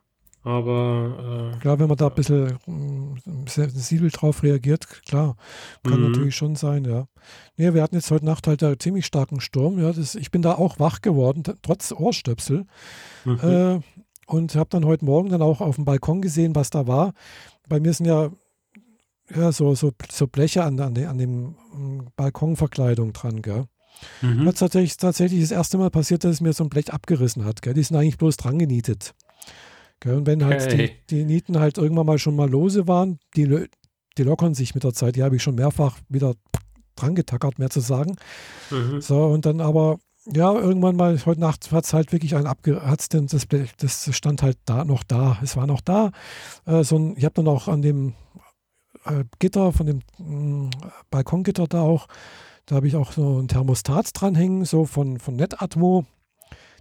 Aber äh, klar, wenn man da ein bisschen äh, sensibel drauf reagiert, klar, kann mhm. natürlich schon sein, ja. Nee, wir hatten jetzt heute Nacht halt einen ziemlich starken Sturm. Ja, das, ich bin da auch wach geworden, trotz Ohrstöpsel. Mhm. Äh, und habe dann heute Morgen dann auch auf dem Balkon gesehen, was da war. Bei mir sind ja, ja so, so, so Bleche an, an, an dem mm, Balkonverkleidung dran, gell. Mhm. Hat tatsächlich, tatsächlich das erste Mal passiert, dass es mir so ein Blech abgerissen hat. Gell? Die sind eigentlich bloß dran genietet. Und wenn halt okay. die, die, Nieten halt irgendwann mal schon mal lose waren, die, die lockern sich mit der Zeit. Die habe ich schon mehrfach wieder dran getackert, mehr zu sagen. Mhm. So, und dann aber, ja, irgendwann mal, heute Nacht hat es halt wirklich ein abge, hat's denn, das, das stand halt da noch da. Es war noch da. Äh, so ein, ich habe dann auch an dem äh, Gitter, von dem äh, Balkongitter da auch, da habe ich auch so ein Thermostat dranhängen, so von, von Netatmo.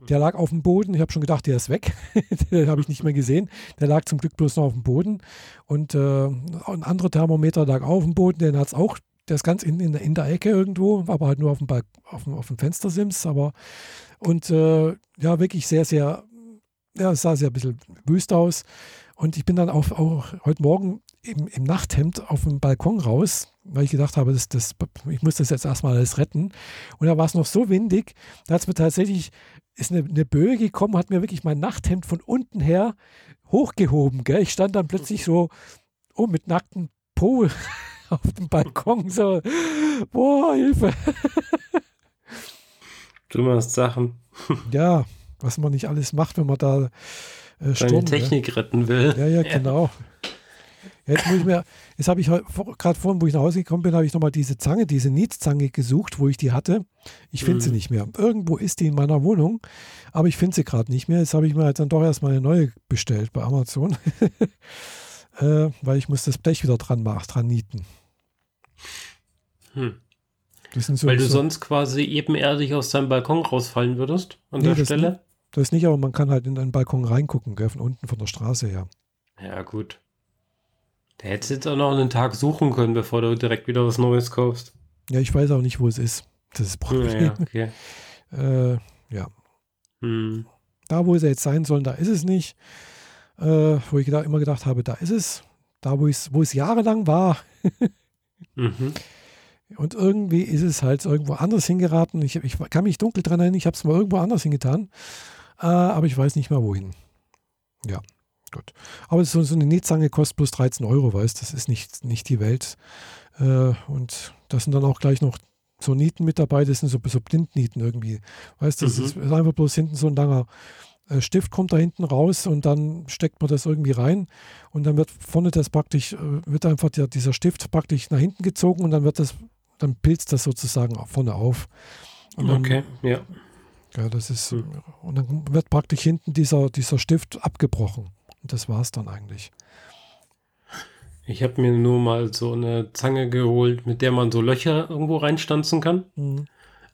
Der lag auf dem Boden. Ich habe schon gedacht, der ist weg. [LAUGHS] den habe ich nicht mehr gesehen. Der lag zum Glück bloß noch auf dem Boden. Und äh, ein anderer Thermometer lag auf dem Boden. Den hat es auch. Der ist ganz in, in, in, der Ecke irgendwo, aber halt nur auf dem, auf dem, auf dem Fenstersims. Aber und äh, ja, wirklich sehr, sehr, ja, es sah sehr ein bisschen wüst aus. Und ich bin dann auch, auch heute Morgen im, im Nachthemd auf dem Balkon raus, weil ich gedacht habe, das, das, ich muss das jetzt erstmal alles retten. Und da war es noch so windig, da hat es mir tatsächlich, ist eine, eine Böe gekommen, hat mir wirklich mein Nachthemd von unten her hochgehoben. Gell? Ich stand dann plötzlich so oh, mit nacktem Po [LAUGHS] auf dem Balkon, so, boah, Hilfe. [LAUGHS] Du machst Sachen. [LAUGHS] Ja, was man nicht alles macht, wenn man da äh, Sturm, Technik ja. retten will. Ja, ja, genau. Jetzt muss ich mir, jetzt habe ich gerade vorhin, wo ich nach Hause gekommen bin, habe ich nochmal diese Zange, diese Nietzange gesucht, wo ich die hatte. Ich finde mhm. sie nicht mehr. Irgendwo ist die in meiner Wohnung, aber ich finde sie gerade nicht mehr. Jetzt habe ich mir halt dann doch erstmal eine neue bestellt bei Amazon, [LAUGHS] äh, weil ich muss das Blech wieder dran machen, dran nieten. Hm. So, weil du so sonst quasi ebenerdig aus deinem Balkon rausfallen würdest an nee, der Stelle? Nicht, das nicht, aber man kann halt in den Balkon reingucken, gell, von unten von der Straße her. Ja, gut. Da hättest du jetzt auch noch einen Tag suchen können, bevor du direkt wieder was Neues kaufst. Ja, ich weiß auch nicht, wo es ist. Das ist Problem. Ja, [LAUGHS] okay. äh, ja. Hm. Da, wo es jetzt sein soll, da ist es nicht. Äh, wo ich gedacht, immer gedacht habe, da ist es. Da, wo, wo es jahrelang war. [LAUGHS] mhm. Und irgendwie ist es halt irgendwo anders hingeraten. Ich, ich kann mich dunkel dran erinnern, ich habe es mal irgendwo anders hingetan. Äh, aber ich weiß nicht mehr wohin. Ja. Gut. Aber so, so eine Netzange kostet bloß 13 Euro, weißt das ist nicht, nicht die Welt. Äh, und da sind dann auch gleich noch so Nieten mit dabei, das sind so, so Blindnieten irgendwie. Weißt du, das mhm. ist einfach bloß hinten so ein langer äh, Stift kommt da hinten raus und dann steckt man das irgendwie rein und dann wird vorne das praktisch, äh, wird einfach der, dieser Stift praktisch nach hinten gezogen und dann wird das, dann pilzt das sozusagen vorne auf. Dann, okay, ja. Ja, das ist, mhm. und dann wird praktisch hinten dieser, dieser Stift abgebrochen. Und das war es dann eigentlich. Ich habe mir nur mal so eine Zange geholt, mit der man so Löcher irgendwo reinstanzen kann. Mhm.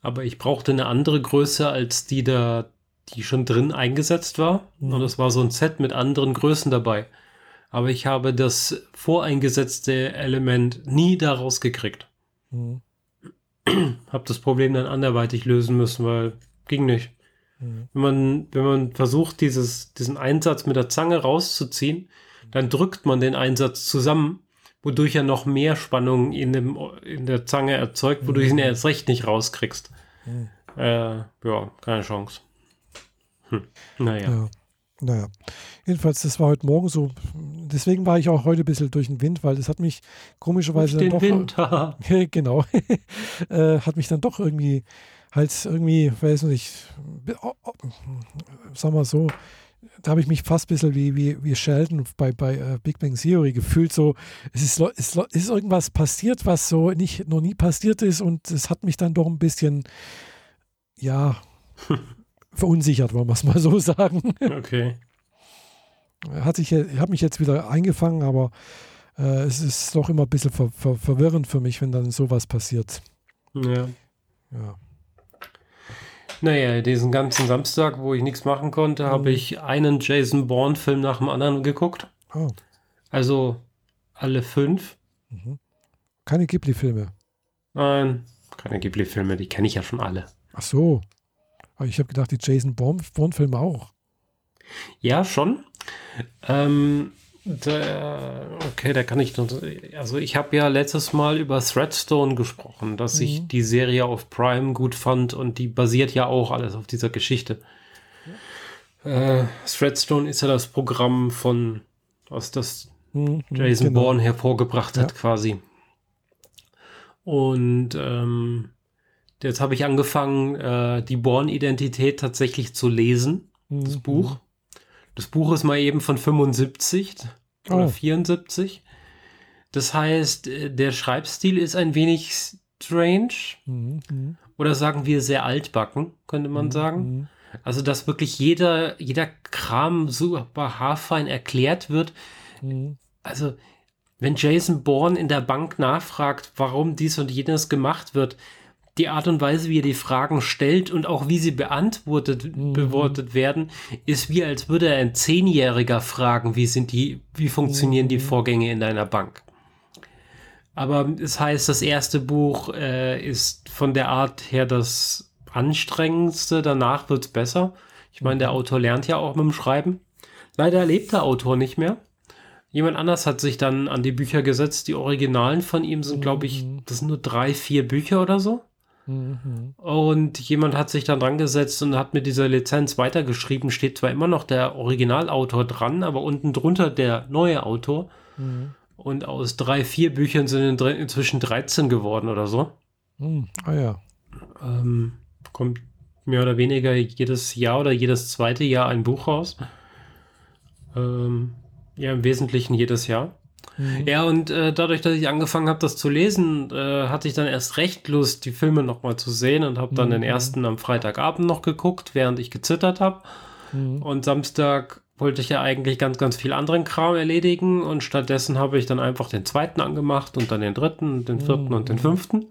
Aber ich brauchte eine andere Größe als die da, die schon drin eingesetzt war. Mhm. Und das war so ein Set mit anderen Größen dabei. Aber ich habe das voreingesetzte Element nie daraus gekriegt. Mhm. Hab das Problem dann anderweitig lösen müssen, weil ging nicht. Mhm. Wenn, man, wenn man versucht, dieses, diesen Einsatz mit der Zange rauszuziehen, dann drückt man den Einsatz zusammen, wodurch er noch mehr Spannung in, dem, in der Zange erzeugt, wodurch mhm. ihn erst recht nicht rauskriegst. Mhm. Äh, ja, keine Chance. Hm. Naja. Ja. Naja, jedenfalls, das war heute Morgen so. Deswegen war ich auch heute ein bisschen durch den Wind, weil das hat mich komischerweise durch den doch. Wind. [LAUGHS] genau. [LAUGHS] äh, hat mich dann doch irgendwie halt irgendwie, weiß nicht, oh, oh, sag mal so, da habe ich mich fast ein bisschen wie, wie, wie Sheldon bei, bei uh, Big Bang Theory gefühlt. So, es ist, es ist irgendwas passiert, was so nicht, noch nie passiert ist und es hat mich dann doch ein bisschen, ja, [LAUGHS] verunsichert, wollen wir es mal so sagen. Okay. Hat sich, ich habe mich jetzt wieder eingefangen, aber äh, es ist doch immer ein bisschen ver, ver, verwirrend für mich, wenn dann sowas passiert. Ja. Ja. Naja, diesen ganzen Samstag, wo ich nichts machen konnte, mhm. habe ich einen Jason Bourne-Film nach dem anderen geguckt. Oh. Also alle fünf. Mhm. Keine Ghibli-Filme? Nein, keine Ghibli-Filme, die kenne ich ja schon alle. Ach so. Aber ich habe gedacht, die Jason Bourne-Filme auch. Ja, schon. Ähm, da, okay, da kann ich. Also, ich habe ja letztes Mal über Threadstone gesprochen, dass mhm. ich die Serie auf Prime gut fand und die basiert ja auch alles auf dieser Geschichte. Ja. Äh, Threadstone ist ja das Programm von, was das mhm, Jason genau. Bourne hervorgebracht hat, ja. quasi. Und ähm, jetzt habe ich angefangen, äh, die Bourne-Identität tatsächlich zu lesen, mhm. das Buch. Das Buch ist mal eben von 75 oh. oder 74. Das heißt, äh, der Schreibstil ist ein wenig strange. Mhm. Oder sagen wir sehr altbacken, könnte man mhm. sagen. Also, dass wirklich jeder, jeder Kram super haarfein erklärt wird. Mhm. Also, wenn Jason Bourne in der Bank nachfragt, warum dies und jenes gemacht wird, die Art und Weise, wie er die Fragen stellt und auch wie sie beantwortet, mhm. beantwortet werden, ist wie als würde er ein Zehnjähriger fragen, wie sind die, wie funktionieren mhm. die Vorgänge in deiner Bank. Aber es heißt, das erste Buch äh, ist von der Art her das anstrengendste, danach wird es besser. Ich meine, der mhm. Autor lernt ja auch mit dem Schreiben. Leider lebt der Autor nicht mehr. Jemand anders hat sich dann an die Bücher gesetzt. Die Originalen von ihm sind, glaube ich, Mhm. das sind nur drei, vier Bücher oder so. Mhm. Und jemand hat sich dann dran gesetzt und hat mit dieser Lizenz weitergeschrieben. Steht zwar immer noch der Originalautor dran, aber unten drunter der neue Autor. Mhm. Und aus drei, vier Büchern sind in- inzwischen 13 geworden oder so. Mhm. Ah ja. Ähm, kommt mehr oder weniger jedes Jahr oder jedes zweite Jahr ein Buch raus. Ähm, ja, im Wesentlichen jedes Jahr. Mhm. Ja, und äh, dadurch, dass ich angefangen habe, das zu lesen, äh, hatte ich dann erst recht Lust, die Filme nochmal zu sehen und habe dann Mhm. den ersten am Freitagabend noch geguckt, während ich gezittert habe. Mhm. Und Samstag wollte ich ja eigentlich ganz, ganz viel anderen Kram erledigen und stattdessen habe ich dann einfach den zweiten angemacht und dann den dritten, und den vierten Mhm. und den fünften.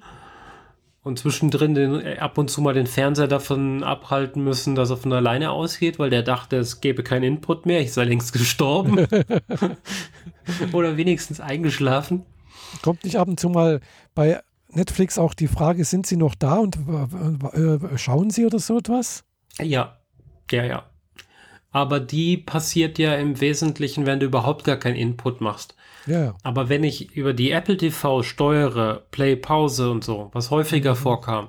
Und zwischendrin den, äh, ab und zu mal den Fernseher davon abhalten müssen, dass er von alleine ausgeht, weil der dachte, es gäbe keinen Input mehr, ich sei längst [LAUGHS] gestorben. [LAUGHS] Oder wenigstens eingeschlafen. Kommt nicht ab und zu mal bei Netflix auch die Frage, sind Sie noch da und äh, äh, schauen Sie oder so etwas? Ja, ja, ja. Aber die passiert ja im Wesentlichen, wenn du überhaupt gar keinen Input machst. Ja. Aber wenn ich über die Apple TV steuere, Play, Pause und so, was häufiger vorkam,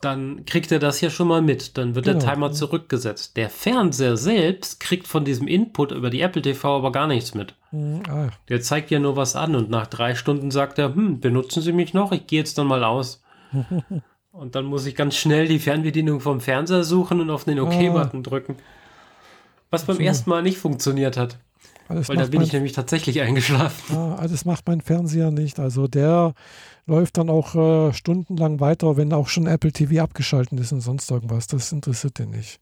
dann kriegt er das ja schon mal mit. Dann wird der Genau. Timer zurückgesetzt. Der Fernseher selbst kriegt von diesem Input über die Apple TV aber gar nichts mit. Mhm. Ah, Der zeigt ja nur was an und nach drei Stunden sagt er, hm, benutzen Sie mich noch? Ich gehe jetzt dann mal aus. [LAUGHS] und dann muss ich ganz schnell die Fernbedienung vom Fernseher suchen und auf den OK-Button drücken. Was beim ersten Mal nicht funktioniert hat, alles weil da bin ich nämlich tatsächlich eingeschlafen. ah, das macht mein Fernseher nicht. Also der läuft dann auch äh, stundenlang weiter, wenn auch schon Apple TV abgeschaltet ist und sonst irgendwas. Das interessiert den nicht.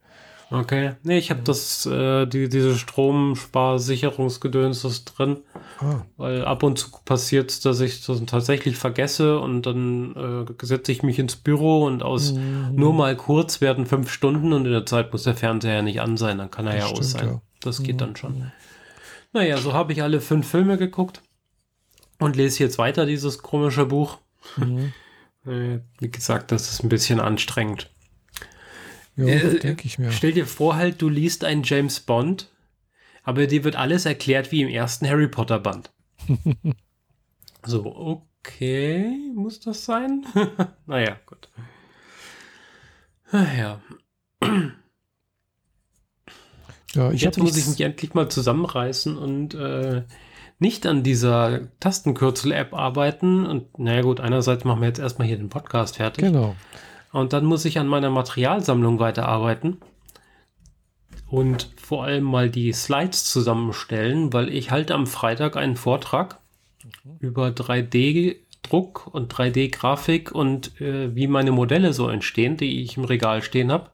Okay. Nee, ich habe das, äh, die, diese Stromsparsicherungsgedöns ist drin, Ah, weil ab und zu passiert dass ich das tatsächlich vergesse und dann äh, setze ich mich ins Büro und aus Mhm. nur mal kurz werden fünf Stunden und in der Zeit muss der Fernseher ja nicht an sein, dann kann er Das ja aus stimmt, sein. ja. Das geht Mhm. dann schon. Naja, so habe ich alle fünf Filme geguckt und lese jetzt weiter dieses komische Buch. mhm. [LAUGHS] Äh, wie gesagt, das ist ein bisschen anstrengend. Ja, Äh, denke ich mir. Stell dir vor, halt, du liest einen James Bond, aber dir wird alles erklärt wie im ersten Harry Potter Band. [LAUGHS] so, okay, muss das sein? [LAUGHS] naja, gut. Naja, Ja, ich jetzt muss ich mich endlich mal zusammenreißen und äh, nicht an dieser Tastenkürzel-App arbeiten. Und naja, gut, einerseits machen wir jetzt erstmal hier den Podcast fertig. Genau. Und dann muss ich an meiner Materialsammlung weiterarbeiten und vor allem mal die Slides zusammenstellen, weil ich halte am Freitag einen Vortrag über 3D-Druck und 3D-Grafik und äh, wie meine Modelle so entstehen, die ich im Regal stehen habe,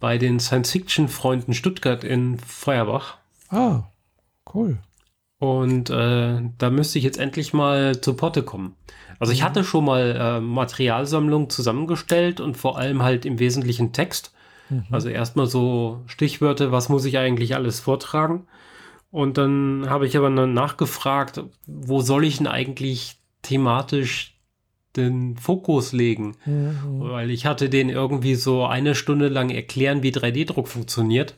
bei den Science-Fiction-Freunden Stuttgart in Feuerbach. Ah, cool. Und äh, da müsste ich jetzt endlich mal zu Potte kommen. Also ich hatte schon mal äh, Materialsammlung zusammengestellt und vor allem halt im Wesentlichen Text. Mhm. Also erstmal so Stichwörter, was muss ich eigentlich alles vortragen? Und dann habe ich aber dann nachgefragt, wo soll ich denn eigentlich thematisch den Fokus legen? Mhm. Weil ich hatte den irgendwie so eine Stunde lang erklären, wie 3D-Druck funktioniert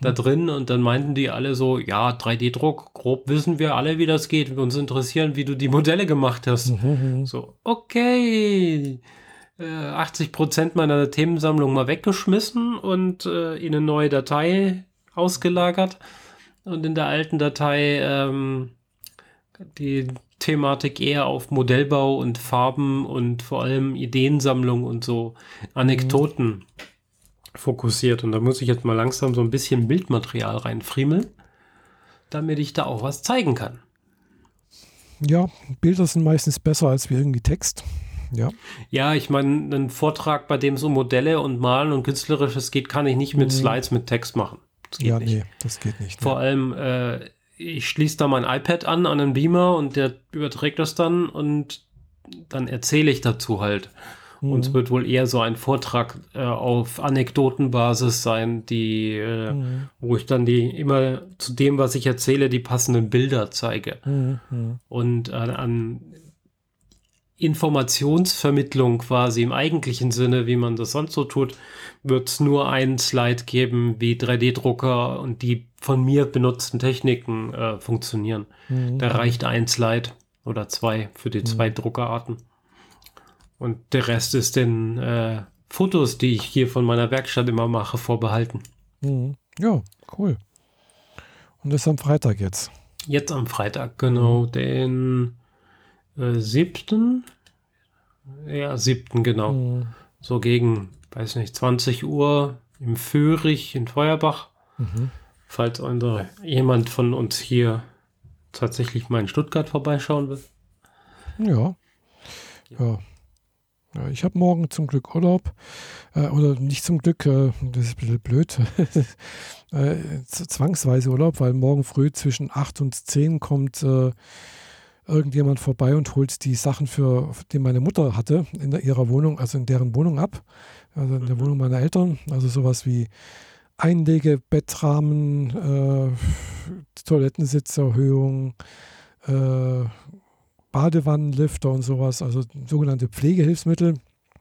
da drin und dann meinten die alle so, ja, 3D-Druck, grob wissen wir alle, wie das geht. Wir uns interessieren, wie du die Modelle gemacht hast. Mhm. So, okay. Äh, 80 Prozent meiner Themensammlung mal weggeschmissen und äh, in eine neue Datei ausgelagert. Und in der alten Datei ähm, die Thematik eher auf Modellbau und Farben und vor allem Ideensammlung und so Anekdoten fokussiert. Und da muss ich jetzt mal langsam so ein bisschen Bildmaterial reinfriemeln, damit ich da auch was zeigen kann. Ja, Bilder sind meistens besser als wie irgendwie Text. Ja. Ja, ich meine, einen Vortrag, bei dem es um Modelle und Malen und Künstlerisches geht, kann ich nicht mit Mhm. Slides mit Text machen. Das geht Ja, nicht. nee, das geht nicht. Vor ne. allem, äh, ich schließe da mein iPad an, an einen Beamer und der überträgt das dann und dann erzähle ich dazu halt. Und es Mhm. wird wohl eher so ein Vortrag äh, auf Anekdotenbasis sein, die, äh, Mhm. wo ich dann die immer zu dem, was ich erzähle, die passenden Bilder zeige. Mhm. Mhm. Und äh, an Informationsvermittlung quasi im eigentlichen Sinne, wie man das sonst so tut, wird es nur einen Slide geben, wie 3D-Drucker und die von mir benutzten Techniken äh, funktionieren. Mhm. Da reicht ein Slide oder zwei für die mhm. zwei Druckerarten. Und der Rest ist den äh, Fotos, die ich hier von meiner Werkstatt immer mache, vorbehalten. Mhm. Ja, cool. Und das ist am Freitag jetzt. Jetzt am Freitag, genau, mhm. den äh, siebten. Ja, siebten, genau. Mhm. So gegen, weiß nicht, 20 Uhr im Föhrig in Feuerbach. Mhm. Falls unsere, jemand von uns hier tatsächlich mal in Stuttgart vorbeischauen will. Ja. Ja. ja ich habe morgen zum Glück Urlaub. Äh, oder nicht zum Glück, äh, das ist ein bisschen blöd. [LAUGHS] äh, zwangsweise Urlaub, weil morgen früh zwischen 8 und 10 kommt äh, irgendjemand vorbei und holt die Sachen, für, die meine Mutter hatte, in ihrer Wohnung, also in deren Wohnung ab. Also in der mhm. Wohnung meiner Eltern. Also sowas wie Einlege, Bettrahmen, äh, Toilettensitzerhöhung, äh, Badewannenlifter und sowas, also sogenannte Pflegehilfsmittel,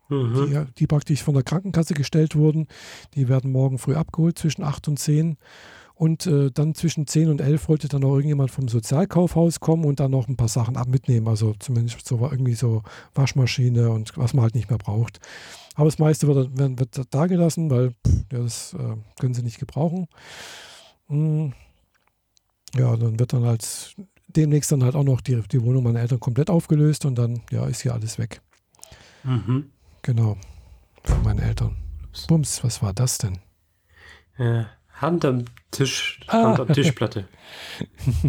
mhm. die, die, praktisch von der Krankenkasse gestellt wurden. Die werden morgen früh abgeholt zwischen 8 und 10. Und äh, dann zwischen 10 und 11 wollte dann noch irgendjemand vom Sozialkaufhaus kommen und dann noch ein paar Sachen ab mitnehmen. Also zumindest so irgendwie so Waschmaschine und was man halt nicht mehr braucht. Aber das meiste wird, wird, wird da gelassen, weil pff, ja, das äh, können sie nicht gebrauchen. Hm. Ja, dann wird dann halt demnächst dann halt auch noch die, die Wohnung meiner Eltern komplett aufgelöst und dann ja, ist hier alles weg. Mhm. Genau. Von meinen Eltern. Bums, was war das denn? Ja, Hand am Tisch, Hand ah. am Tischplatte.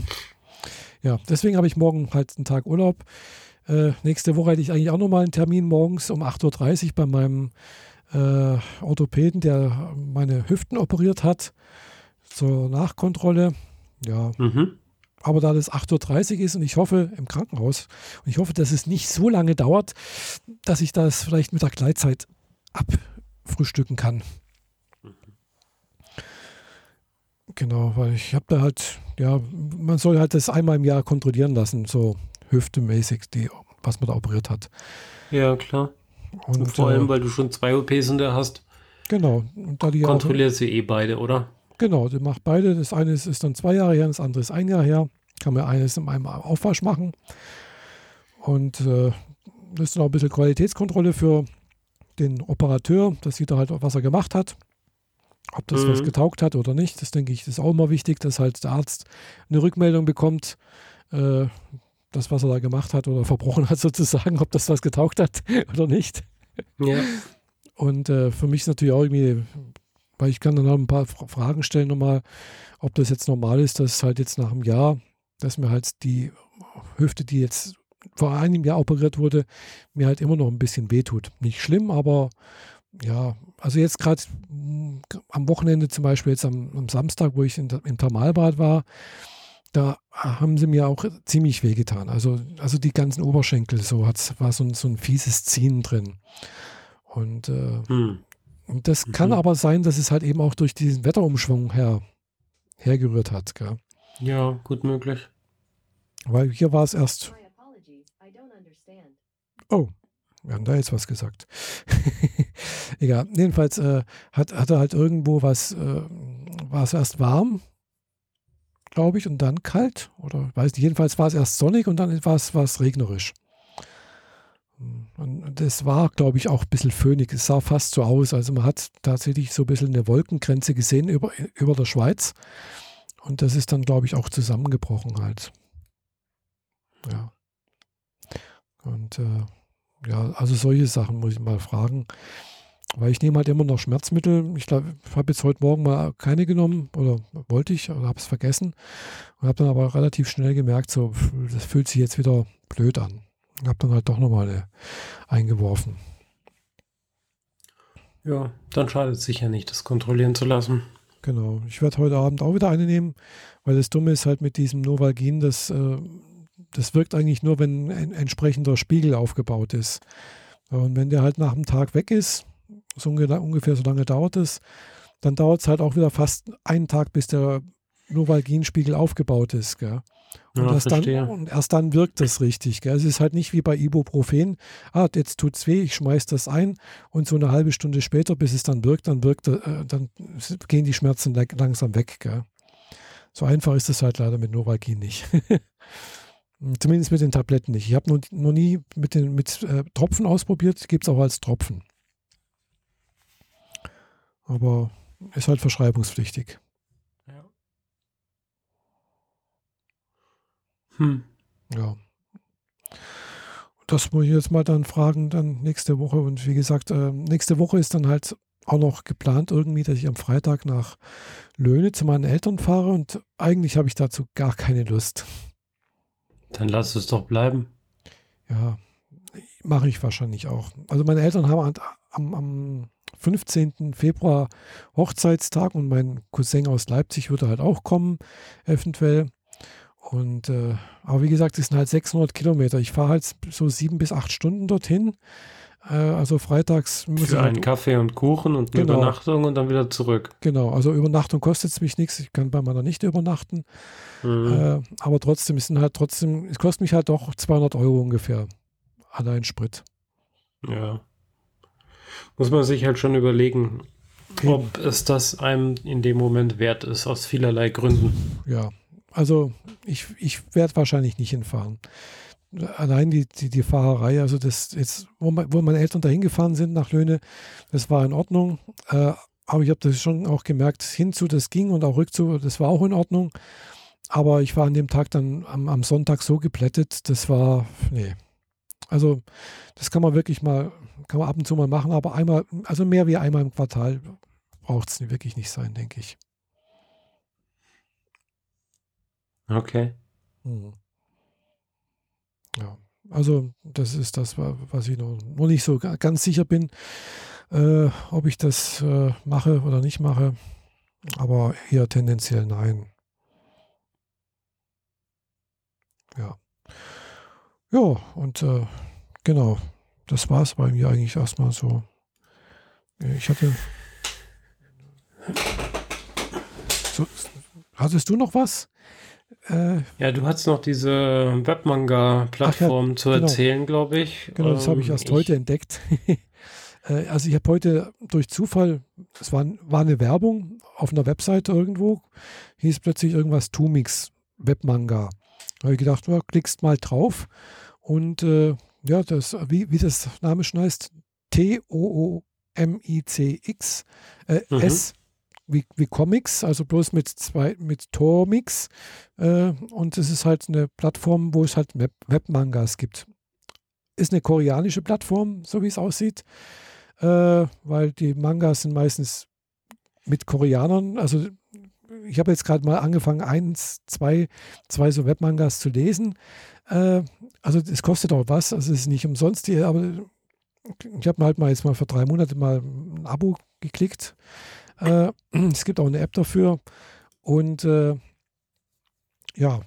[LAUGHS] ja, deswegen habe ich morgen halt einen Tag Urlaub. Äh, nächste Woche hätte ich eigentlich auch nochmal einen Termin morgens um 8.30 Uhr bei meinem äh, Orthopäden, der meine Hüften operiert hat, zur Nachkontrolle. Ja. Mhm. Aber da das 8.30 Uhr ist und ich hoffe im Krankenhaus und ich hoffe, dass es nicht so lange dauert, dass ich das vielleicht mit der Gleitzeit abfrühstücken kann. Genau, weil ich habe da halt, ja, man soll halt das einmal im Jahr kontrollieren lassen, so hüftemäßig, die, was man da operiert hat. Ja, klar. Und, und vor allem, äh, weil du schon zwei OPs in der hast. Genau. Und da die Kontrollierst du eh beide, oder? Genau, du machst beide. Das eine ist, ist, dann zwei Jahre her, das andere ist ein Jahr her. Kann man eines in einem Aufwasch machen. Und äh, das ist dann auch ein bisschen Qualitätskontrolle für den Operateur. Das sieht er halt, was er gemacht hat. Ob das mhm. was getaugt hat oder nicht, das denke ich, ist auch immer wichtig, dass halt der Arzt eine Rückmeldung bekommt, äh, das, was er da gemacht hat oder [LAUGHS] verbrochen hat, sozusagen, ob das was getaugt hat [LAUGHS] oder nicht. Ja. Und äh, für mich ist natürlich auch irgendwie, weil ich kann dann noch ein paar Fragen stellen nochmal, ob das jetzt normal ist, dass halt jetzt nach einem Jahr, dass mir halt die Hüfte, die jetzt vor einem Jahr operiert wurde, mir halt immer noch ein bisschen wehtut. Nicht schlimm, aber ja, also jetzt gerade hm, am Wochenende zum Beispiel, jetzt am, am Samstag, wo ich in, im Thermalbad war, da haben sie mir auch ziemlich wehgetan. Also, also die ganzen Oberschenkel, so hat, war so ein, so ein fieses Ziehen drin. Und, äh, hm. und das mhm. kann aber sein, dass es halt eben auch durch diesen Wetterumschwung her, hergerührt hat. Gell? Ja, gut möglich. Weil hier war es erst. Oh, wir haben da jetzt was gesagt. [LAUGHS] [LAUGHS] Egal. Jedenfalls äh, hat, hat er halt irgendwo was, äh, war es erst warm, glaube ich, und dann kalt. Oder weiß nicht. Jedenfalls war es erst sonnig und dann war es, es regnerisch. Und das war, glaube ich, auch ein bisschen föhnig. Es sah fast so aus. Also man hat tatsächlich so ein bisschen eine Wolkengrenze gesehen über, über der Schweiz. Und das ist dann, glaube ich, auch zusammengebrochen halt. Ja. Und äh, ja, also solche Sachen muss ich mal fragen. Weil ich nehme halt immer noch Schmerzmittel. Ich glaube, ich habe jetzt heute Morgen mal keine genommen oder wollte ich oder habe es vergessen. Und habe dann aber relativ schnell gemerkt, so, das fühlt sich jetzt wieder blöd an. Und habe dann halt doch nochmal eine eingeworfen. Ja, dann schadet es sicher nicht, das kontrollieren zu lassen. Genau. Ich werde heute Abend auch wieder eine nehmen, weil das Dumme ist halt mit diesem Novalgin, das äh, das wirkt eigentlich nur, wenn ein entsprechender Spiegel aufgebaut ist. Und wenn der halt nach einem Tag weg ist, so ungefähr so lange dauert es, dann dauert es halt auch wieder fast einen Tag, bis der Novalgin-Spiegel aufgebaut ist. Gell? Und, Ja, erst, dann, und erst dann wirkt das richtig. Gell? Es ist halt nicht wie bei Ibuprofen, ah, jetzt tut's weh, ich schmeiß das ein und so eine halbe Stunde später, bis es dann wirkt, dann wirkt, äh, dann gehen die Schmerzen lang- langsam weg. Gell? So einfach ist es halt leider mit Novalgin nicht. [LAUGHS] Zumindest mit den Tabletten nicht. Ich habe noch, noch nie mit, den, mit äh, Tropfen ausprobiert, gibt es auch als Tropfen. Aber ist halt verschreibungspflichtig. Hm. Ja. Das muss ich jetzt mal dann fragen, dann nächste Woche. Und wie gesagt, äh, nächste Woche ist dann halt auch noch geplant irgendwie, dass ich am Freitag nach Löhne zu meinen Eltern fahre und eigentlich habe ich dazu gar keine Lust. Dann lass es doch bleiben. Ja, mache ich wahrscheinlich auch. Also meine Eltern haben am, am 15. Februar Hochzeitstag und mein Cousin aus Leipzig würde halt auch kommen, eventuell. Und äh, aber wie gesagt, es sind halt 600 Kilometer. Ich fahre halt so sieben bis acht Stunden dorthin. Äh, also freitags muss ich Für halt einen Kaffee und Kuchen und eine Genau. Übernachtung und dann wieder zurück. Genau, also Übernachtung kostet es mich nichts. Ich kann bei meiner nicht übernachten. Mhm. Äh, aber trotzdem, es sind halt trotzdem, es kostet mich halt doch 200 Euro ungefähr. Allein Sprit. Ja. Muss man sich halt schon überlegen, Eben. ob es das einem in dem Moment wert ist, aus vielerlei Gründen. Ja, also ich, ich werde wahrscheinlich nicht hinfahren. Allein die, die, die Fahrerei, also das jetzt, wo, mein, wo meine Eltern dahin gefahren sind nach Löhne, das war in Ordnung. Äh, aber ich habe das schon auch gemerkt, hinzu, das ging und auch rückzu, das war auch in Ordnung. Aber ich war an dem Tag dann am, am Sonntag so geplättet, das war, nee. Also das kann man wirklich mal, kann man ab und zu mal machen, aber einmal, also mehr wie einmal im Quartal braucht es wirklich nicht sein, denke ich. Okay. Mhm. Ja, also das ist das, wa- was ich noch, noch nicht so ga- ganz sicher bin, äh, ob ich das äh, mache oder nicht mache. Aber eher tendenziell nein. Ja. Ja, und äh, genau, das war es bei mir eigentlich erstmal so. Ich hatte. So, hattest du noch was? Äh, Ja, du hast noch diese Webmanga-Plattform zu genau. erzählen, glaube ich. Genau, das habe ich Ähm, erst heute entdeckt. [LAUGHS] Äh, also ich habe heute durch Zufall, es war, war eine Werbung auf einer Webseite irgendwo, hieß plötzlich irgendwas Tumix Webmanga. Da habe ich gedacht, ja, klickst mal drauf und äh, ja, das, wie, wie das Name schon heißt, T-O-O-M-I-C-X äh, Mhm. S wie, wie Comics, also bloß mit zwei, mit Tormix. Äh, und es ist halt eine Plattform, wo es halt Web Webmangas gibt. Ist eine koreanische Plattform, so wie es aussieht, äh, weil die Mangas sind meistens mit Koreanern. Also ich habe jetzt gerade mal angefangen, eins, zwei, zwei so Webmangas zu lesen. Äh, also es kostet auch was, also es ist nicht umsonst, die, aber ich habe halt mal jetzt mal für drei Monate mal ein Abo geklickt. Äh, [CLEARS THROAT] es gibt auch eine App dafür und äh, ja,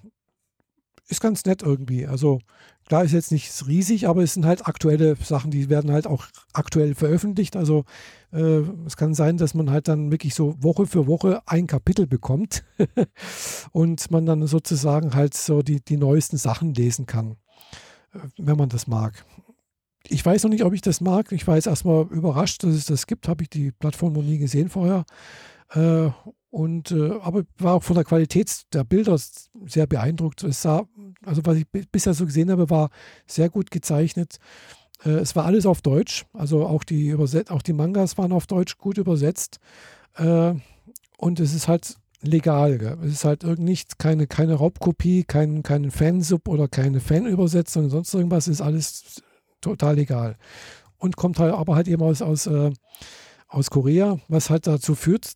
ist ganz nett irgendwie. Also klar ist jetzt nicht riesig, aber es sind halt aktuelle Sachen, die werden halt auch aktuell veröffentlicht. Also äh, es kann sein, dass man halt dann wirklich so Woche für Woche ein Kapitel bekommt [LAUGHS] und man dann sozusagen halt so die, die neuesten Sachen lesen kann, äh, wenn man das mag. Ich weiß noch nicht, ob ich das mag. Ich war jetzt erstmal überrascht, dass es das gibt. Habe ich die Plattform noch nie gesehen vorher. Äh, und äh, aber war auch von der Qualität der Bilder sehr beeindruckt. Es sah, also was ich bi- bisher so gesehen habe, war sehr gut gezeichnet. Äh, es war alles auf Deutsch, also auch die Überset auch die Mangas waren auf Deutsch gut übersetzt. Äh, und es ist halt legal. Gell? Es ist halt irgend keine, keine Raubkopie, kein, kein Fansub oder keine Fanübersetzung sonst irgendwas. Ist alles total legal. Und kommt halt aber halt eben aus, aus, äh, aus Korea, was halt dazu führt,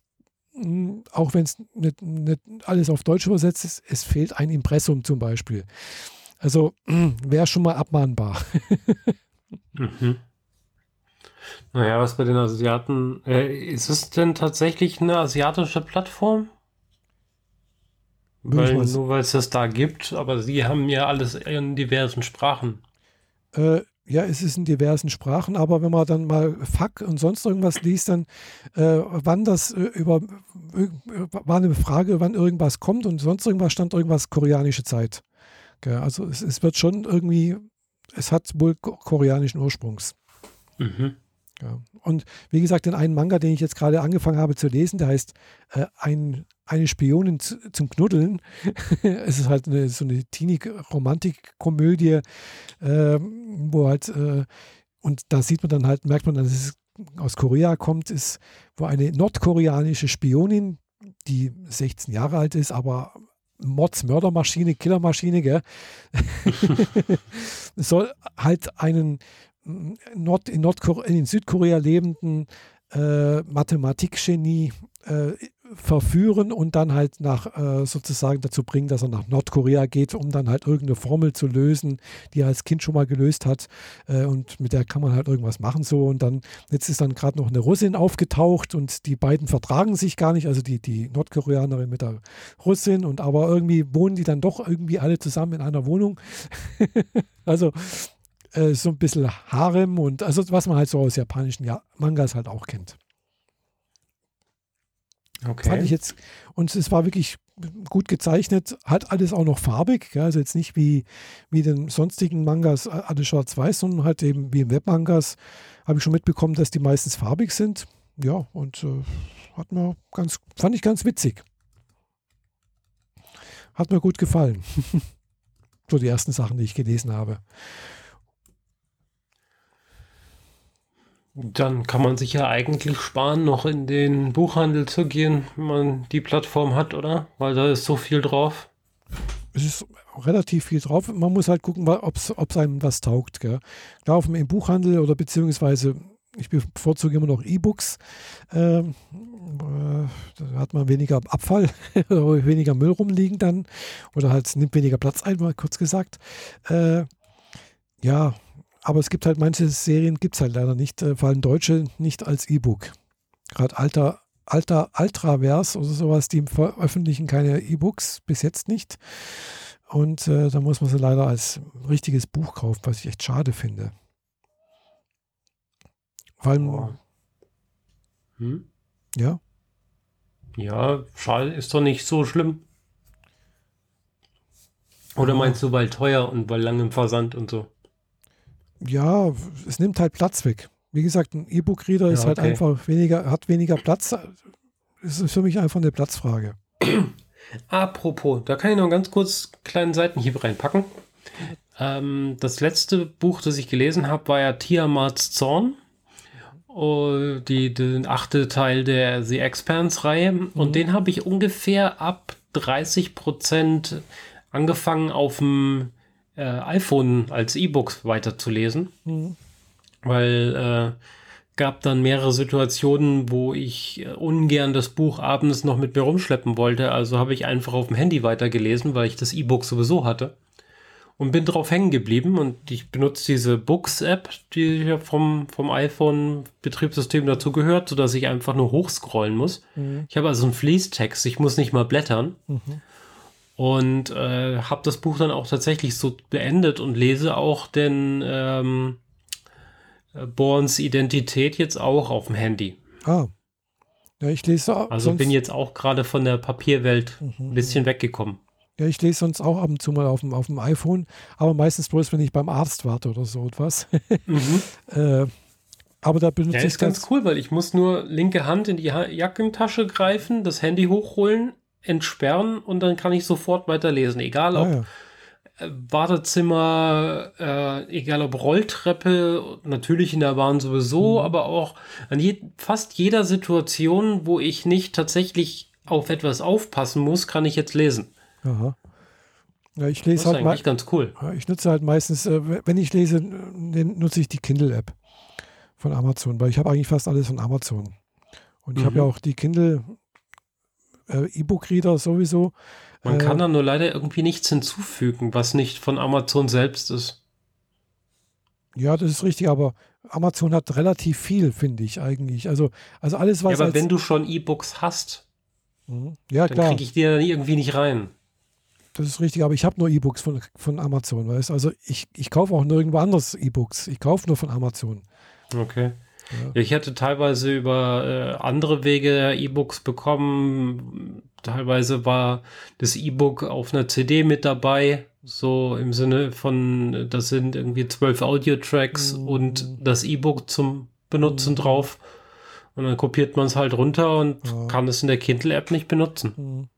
mh, auch wenn es nicht, nicht alles auf Deutsch übersetzt ist, es fehlt ein Impressum zum Beispiel. Also [CLEARS THROAT] wäre schon mal abmahnbar. [LAUGHS] Mhm. Naja, was bei den Asiaten, äh, ist es denn tatsächlich eine asiatische Plattform? Weil, nur weil es das da gibt, aber sie haben ja alles in diversen Sprachen. Äh, ja, es ist in diversen Sprachen, aber wenn man dann mal Fuck und sonst irgendwas liest, dann äh, wann das äh, über äh, war eine Frage, wann irgendwas kommt und sonst irgendwas stand irgendwas koreanische Zeit. Gell? Also es, es, wird schon irgendwie, es hat wohl koreanischen Ursprungs. Mhm. Ja. Und wie gesagt, den einen Manga, den ich jetzt gerade angefangen habe zu lesen, der heißt äh, ein, Eine Spionin zum Knuddeln. [LAUGHS] es ist halt eine, so eine Teenie-Romantik-Komödie, äh, wo halt, äh, und da sieht man dann halt, merkt man, dass es aus Korea kommt, ist, wo eine nordkoreanische Spionin, die 16 Jahre alt ist, aber Mods, Mördermaschine, Killermaschine, gell? [LAUGHS] [LAUGHS] soll halt einen Nord, in, Nordkorea, in Südkorea lebenden äh, Mathematikgenie äh, verführen und dann halt nach äh, sozusagen dazu bringen, dass er nach Nordkorea geht, um dann halt irgendeine Formel zu lösen, die er als Kind schon mal gelöst hat. Äh, und mit der kann man halt irgendwas machen so. Und dann jetzt ist dann gerade noch eine Russin aufgetaucht und die beiden vertragen sich gar nicht, also die die Nordkoreanerin mit der Russin und aber irgendwie wohnen die dann doch irgendwie alle zusammen in einer Wohnung. [LAUGHS] also äh, so ein bisschen Harem und also was man halt so aus japanischen ja Mangas halt auch kennt. Okay. Fand ich jetzt, und es war wirklich gut gezeichnet, hat alles auch noch farbig, gell? also jetzt nicht wie, wie den sonstigen Mangas alles schwarz-weiß, sondern halt eben wie im Webmangas habe ich schon mitbekommen, dass die meistens farbig sind. Ja, und äh, hat mir ganz, fand ich ganz witzig. Hat mir gut gefallen. [LAUGHS] so die ersten Sachen, die ich gelesen habe. Dann kann man sich ja eigentlich sparen, noch in den Buchhandel zu gehen, wenn man die Plattform hat, oder? Weil da ist so viel drauf. Es ist relativ viel drauf. Man muss halt gucken, ob es einem was taugt. Gell? Klar, auf dem Buchhandel oder beziehungsweise ich bevorzuge immer noch E-Books. Ähm, äh, da hat man weniger Abfall, [LAUGHS] weniger Müll rumliegen dann oder halt nimmt weniger Platz ein, mal kurz gesagt. Äh, ja, aber es gibt halt manche Serien, gibt es halt leider nicht, äh, vor allem deutsche, nicht als E-Book. Gerade alter, alter Ultraverse oder sowas, die veröffentlichen keine E-Books, bis jetzt nicht. Und äh, da muss man sie leider als richtiges Buch kaufen, was ich echt schade finde. Vor allem. Oh. Hm? Ja. Ja, schade ist doch nicht so schlimm. Oder meinst du, weil teuer und weil lang im Versand und so? Ja, es nimmt halt Platz weg. Wie gesagt, ein E-Book-Reader ja, ist halt okay. einfach weniger, hat weniger Platz. Es ist für mich einfach eine Platzfrage. [CLEARS THROAT] Apropos, da kann ich noch ganz kurz einen kleinen Seitenhieb reinpacken. Ähm, das letzte Buch, das ich gelesen habe, war ja Tiamats Zorn. Oh, die, den achte Teil der The Expanse-Reihe. Mhm. Und den habe ich ungefähr ab 30 Prozent angefangen auf dem äh, iPhone als E-Book weiterzulesen. Mhm. Weil äh, gab dann mehrere Situationen, wo ich äh, ungern das Buch abends noch mit mir rumschleppen wollte. Also habe ich einfach auf dem Handy weitergelesen, weil ich das E-Book sowieso hatte. Und bin drauf hängen geblieben und ich benutze diese Books-App, die ja vom, vom iPhone-Betriebssystem dazu gehört, sodass ich einfach nur hochscrollen muss. Mhm. Ich habe also einen Fließtext, ich muss nicht mal blättern. Mhm. Und äh, habe das Buch dann auch tatsächlich so beendet und lese auch den ähm, äh, Borns Identität jetzt auch auf dem Handy. Ah. Ja, ich lese Also bin jetzt auch gerade von der Papierwelt mhm. ein bisschen weggekommen. Ja, ich lese sonst auch ab und zu mal auf dem, auf dem iPhone, aber meistens bloß, wenn ich beim Arzt warte oder so etwas. [LAUGHS] Mhm. äh, aber da benutze ja, ich ist ganz, ganz cool, weil ich muss nur linke Hand in die Jackentasche greifen, das Handy hochholen, entsperren und dann kann ich sofort weiterlesen. Egal ob ah, ja. Äh, Wartezimmer, äh, egal ob Rolltreppe, natürlich in der Bahn sowieso, mhm. aber auch an je fast jeder Situation, wo ich nicht tatsächlich auf etwas aufpassen muss, kann ich jetzt lesen. Aha. Ja, ich lese das ist halt eigentlich ganz cool. Ich nutze halt meistens, äh, wenn ich lese, nutze ich die Kindle-App von Amazon, weil ich habe eigentlich fast alles von Amazon. Und ich mhm. habe ja auch die Kindle äh, E-Book-Reader sowieso. Man äh, kann da nur leider irgendwie nichts hinzufügen, was nicht von Amazon selbst ist. Ja, das ist richtig, aber Amazon hat relativ viel, finde ich eigentlich. Also, also alles, was. Ja, aber wenn du schon E-Books hast, mhm. ja, dann kriege ich die irgendwie nicht rein. Das ist richtig, aber ich habe nur E-Books von, von Amazon, weißt Also ich, ich kaufe auch nirgendwo anders E-Books. Ich kaufe nur von Amazon. Okay. Ja. Ich hatte teilweise über äh, andere Wege E-Books bekommen. Teilweise war das E-Book auf einer CD mit dabei. So im Sinne von, das sind irgendwie zwölf Audio-Tracks mhm. und das E-Book zum Benutzen mhm. drauf. Und dann kopiert man es halt runter und ja. kann es in der Kindle-App nicht benutzen. Mhm.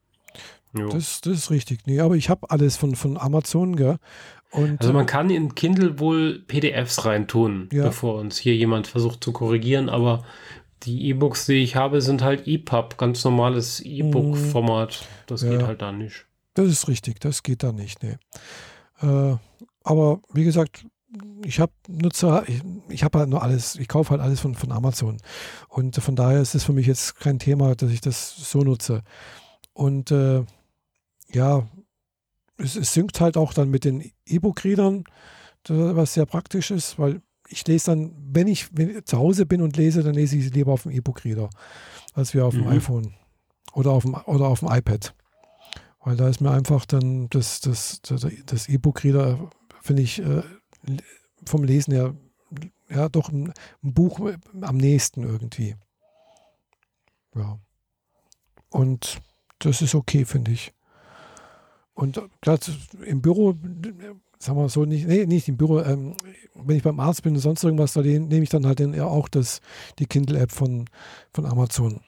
Das, das ist richtig. Nee, aber ich habe alles von, von Amazon, gell? Und, also man kann in Kindle wohl PDFs reintun, ja. bevor uns hier jemand versucht zu korrigieren, aber die E-Books, die ich habe, sind halt EPUB, ganz normales E-Book-Format. Das ja. geht halt da nicht. Das ist richtig, das geht da nicht, nee. Äh, aber wie gesagt, ich habe Nutzer, ich, ich habe halt nur alles, ich kaufe halt alles von, von Amazon. Und von daher ist es für mich jetzt kein Thema, dass ich das so nutze. Und äh, ja, es, es synkt halt auch dann mit den E-Book-Readern, was sehr praktisch ist, weil ich lese dann, wenn ich, wenn ich zu Hause bin und lese, dann lese ich lieber auf dem E-Book-Reader, als wir auf dem mhm. iPhone oder auf dem, oder auf dem iPad. Weil da ist mir einfach dann das, das, das, das E-Book-Reader, finde ich, äh, vom Lesen her, ja, doch ein, ein Buch am nächsten irgendwie. Ja. Und das ist okay, finde ich. Und gerade im Büro, sagen wir so, nicht, nee, nicht im Büro, ähm, wenn ich beim Arzt bin und sonst irgendwas, da nehme ich dann halt ja auch das, die Kindle-App von, von Amazon.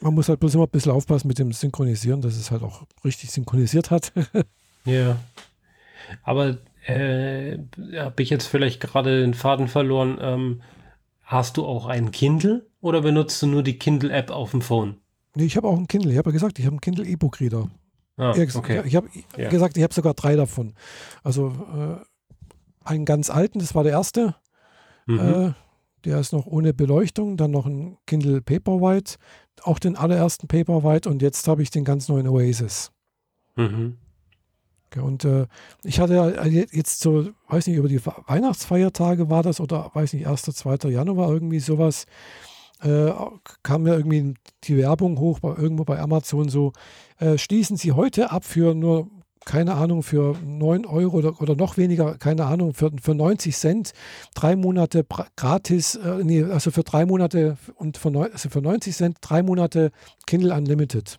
Man muss halt bloß immer ein bisschen aufpassen mit dem Synchronisieren, dass es halt auch richtig synchronisiert hat. [LAUGHS] ja. Aber äh, habe ich jetzt vielleicht gerade den Faden verloren. Ähm, hast du auch einen Kindle oder benutzt du nur die Kindle-App auf dem Phone? Nee, ich habe auch ein Kindle. Ich habe ja gesagt, ich habe einen Kindle E-Book-Reader. Ah, okay. Ich habe ja. gesagt, ich habe sogar drei davon. Also äh, einen ganz alten, das war der erste. Mhm. Äh, der ist noch ohne Beleuchtung. Dann noch ein Kindle Paperwhite, auch den allerersten Paperwhite. Und jetzt habe ich den ganz neuen Oasis. Mhm. Und äh, ich hatte jetzt so, weiß nicht, über die Weihnachtsfeiertage war das oder weiß nicht, 1., 2. Januar irgendwie sowas äh, kam ja irgendwie die Werbung hoch bei, irgendwo bei Amazon so, äh, schließen Sie heute ab für nur, keine Ahnung, für 9 Euro oder, oder noch weniger, keine Ahnung, für, für 90 Cent, drei Monate gratis, äh, nee, also für drei Monate und für, neun, also für 90 Cent drei Monate Kindle Unlimited.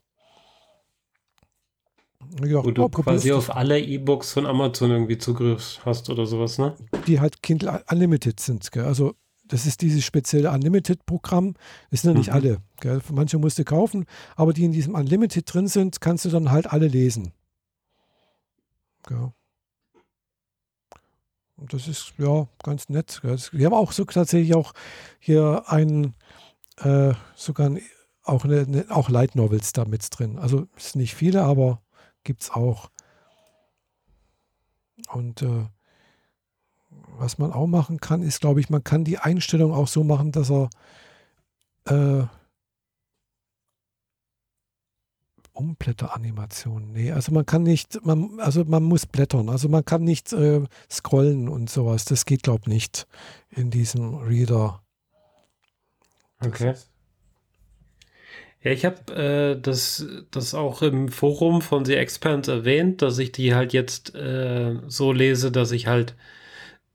Ja, Wo du oh, quasi auf alle E-Books von Amazon irgendwie Zugriff hast oder sowas, ne? Die halt Kindle Unlimited sind. Gell? Also das ist dieses spezielle Unlimited-Programm. Das sind ja nicht mhm. alle. Gell? Manche musst du kaufen, aber die in diesem Unlimited drin sind, kannst du dann halt alle lesen. Gell? Und das ist ja ganz nett. Gell? Wir haben auch so tatsächlich auch hier einen, äh, sogar auch, eine, eine, auch Light Novels da mit drin. Also es sind nicht viele, aber gibt es auch. Und äh, was man auch machen kann, ist, glaube ich, man kann die Einstellung auch so machen, dass er äh, Umblätteranimation. Nee, also man kann nicht, man, also man muss blättern, also man kann nicht äh, scrollen und sowas. Das geht, glaube ich, nicht in diesem Reader. Okay. Ja, ich habe äh, das, das auch im Forum von The Expanse erwähnt, dass ich die halt jetzt äh, so lese, dass ich halt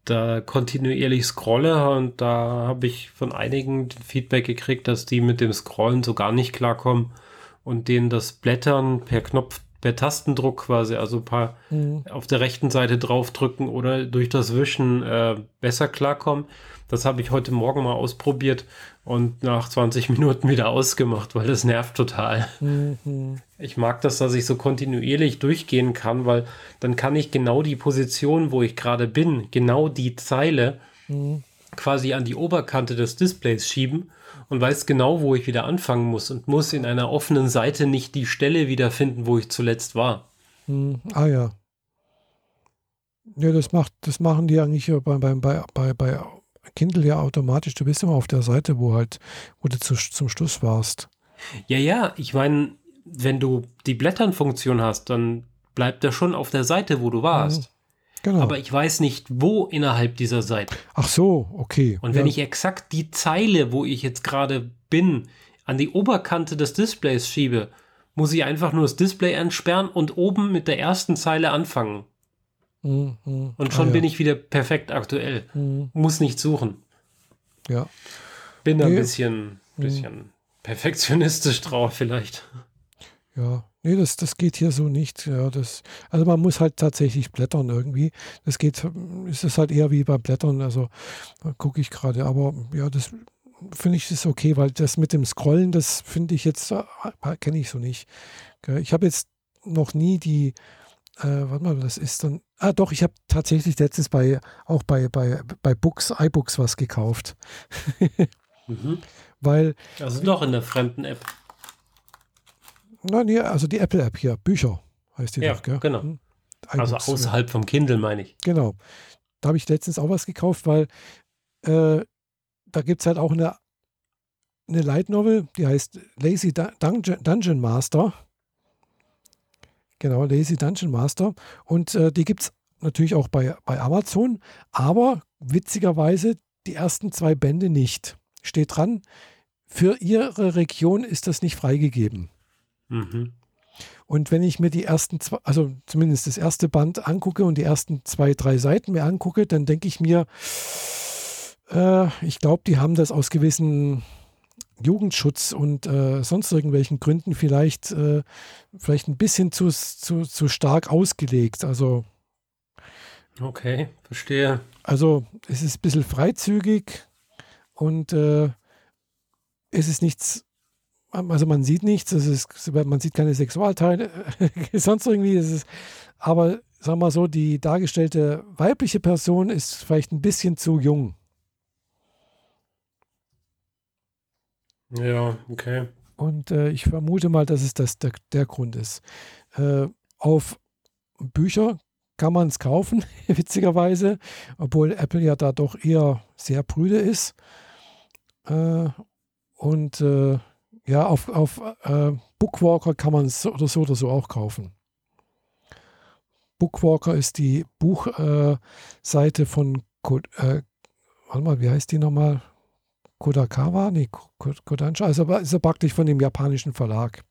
da kontinuierlich scrolle und da habe ich von einigen Feedback gekriegt, dass die mit dem Scrollen so gar nicht klarkommen und denen das Blättern per Knopf, per Tastendruck quasi, also paar mhm. auf der rechten Seite draufdrücken oder durch das Wischen äh, besser klarkommen. Das habe ich heute Morgen mal ausprobiert und nach 20 Minuten wieder ausgemacht, weil das nervt total. Mhm. Ich mag das, dass ich so kontinuierlich durchgehen kann, weil dann kann ich genau die Position, wo ich gerade bin, genau die Zeile mhm. quasi an die Oberkante des Displays schieben und weiß genau, wo ich wieder anfangen muss und muss in einer offenen Seite nicht die Stelle wiederfinden, wo ich zuletzt war. Mhm. Ah ja. Ja, das macht, das machen die eigentlich bei, bei, bei, bei Kindle ja automatisch, du bist immer auf der Seite, wo halt, wo du zu, zum Schluss warst. Ja, ja, ich meine, wenn du die Blättern-Funktion hast, dann bleibt er schon auf der Seite, wo du warst. Mhm. Genau. Aber ich weiß nicht, wo innerhalb dieser Seite. Ach so, okay. Und wenn ich exakt die Zeile, wo ich jetzt gerade bin, an die Oberkante des Displays schiebe, muss ich einfach nur das Display entsperren und oben mit der ersten Zeile anfangen. Mhm, mhm. Und schon Ah, ja. bin ich wieder perfekt aktuell. Mhm. Muss nicht suchen. Ja. Bin da ein Nee. bisschen, bisschen perfektionistisch drauf vielleicht. Ja, nee, das, das geht hier so nicht. Ja, das, also man muss halt tatsächlich blättern irgendwie. Das geht, ist es halt eher wie beim Blättern. Also da gucke ich gerade. Aber ja, das finde ich ist okay, weil das mit dem Scrollen, das finde ich jetzt, äh, kenne ich so nicht. Ich habe jetzt noch nie die, äh, warte mal, das ist dann, ah doch, ich habe tatsächlich letztens bei, auch bei, bei, bei Books, iBooks was gekauft. [LAUGHS] Mhm. Weil, Also doch in der fremden App. nein, ja, also die Apple-App hier, Bücher heißt die Ja, doch, gell? genau. Hm. Also außerhalb vom Kindle, meine ich. Genau. Da habe ich letztens auch was gekauft, weil äh, da gibt es halt auch eine, eine Light Novel, die heißt Lazy Dun- Dungeon, Dungeon Master. Genau, Lazy Dungeon Master. Und äh, die gibt es natürlich auch bei, bei Amazon, aber witzigerweise die ersten zwei Bände nicht. Steht dran, für ihre Region ist das nicht freigegeben. Mhm. Und wenn ich mir die ersten zwei, also zumindest das erste Band angucke und die ersten zwei, drei Seiten mir angucke, dann denke ich mir, äh, ich glaube, die haben das aus gewissen Jugendschutz und äh, sonst irgendwelchen Gründen vielleicht, äh, vielleicht ein bisschen zu, zu, zu stark ausgelegt. Also, Okay, verstehe. also es ist ein bisschen freizügig und äh, es ist nichts, also man sieht nichts, es ist, man sieht keine Sexualteile, [LAUGHS] sonst irgendwie ist es, aber sagen wir mal so, die dargestellte weibliche Person ist vielleicht ein bisschen zu jung. Ja, okay. Und äh, ich vermute mal, dass es das der, der Grund ist. Äh, auf Bücher kann man es kaufen, [LAUGHS] witzigerweise, obwohl Apple ja da doch eher sehr prüde ist. Äh, und äh, ja, auf, auf äh, Bookwalker kann man es oder so oder so auch kaufen. Bookwalker ist die Buchseite äh, von, warte mal, wie heißt die nochmal? Kodakawa? Nee, Ko- Kodansha. Also ist ja praktisch von dem japanischen Verlag,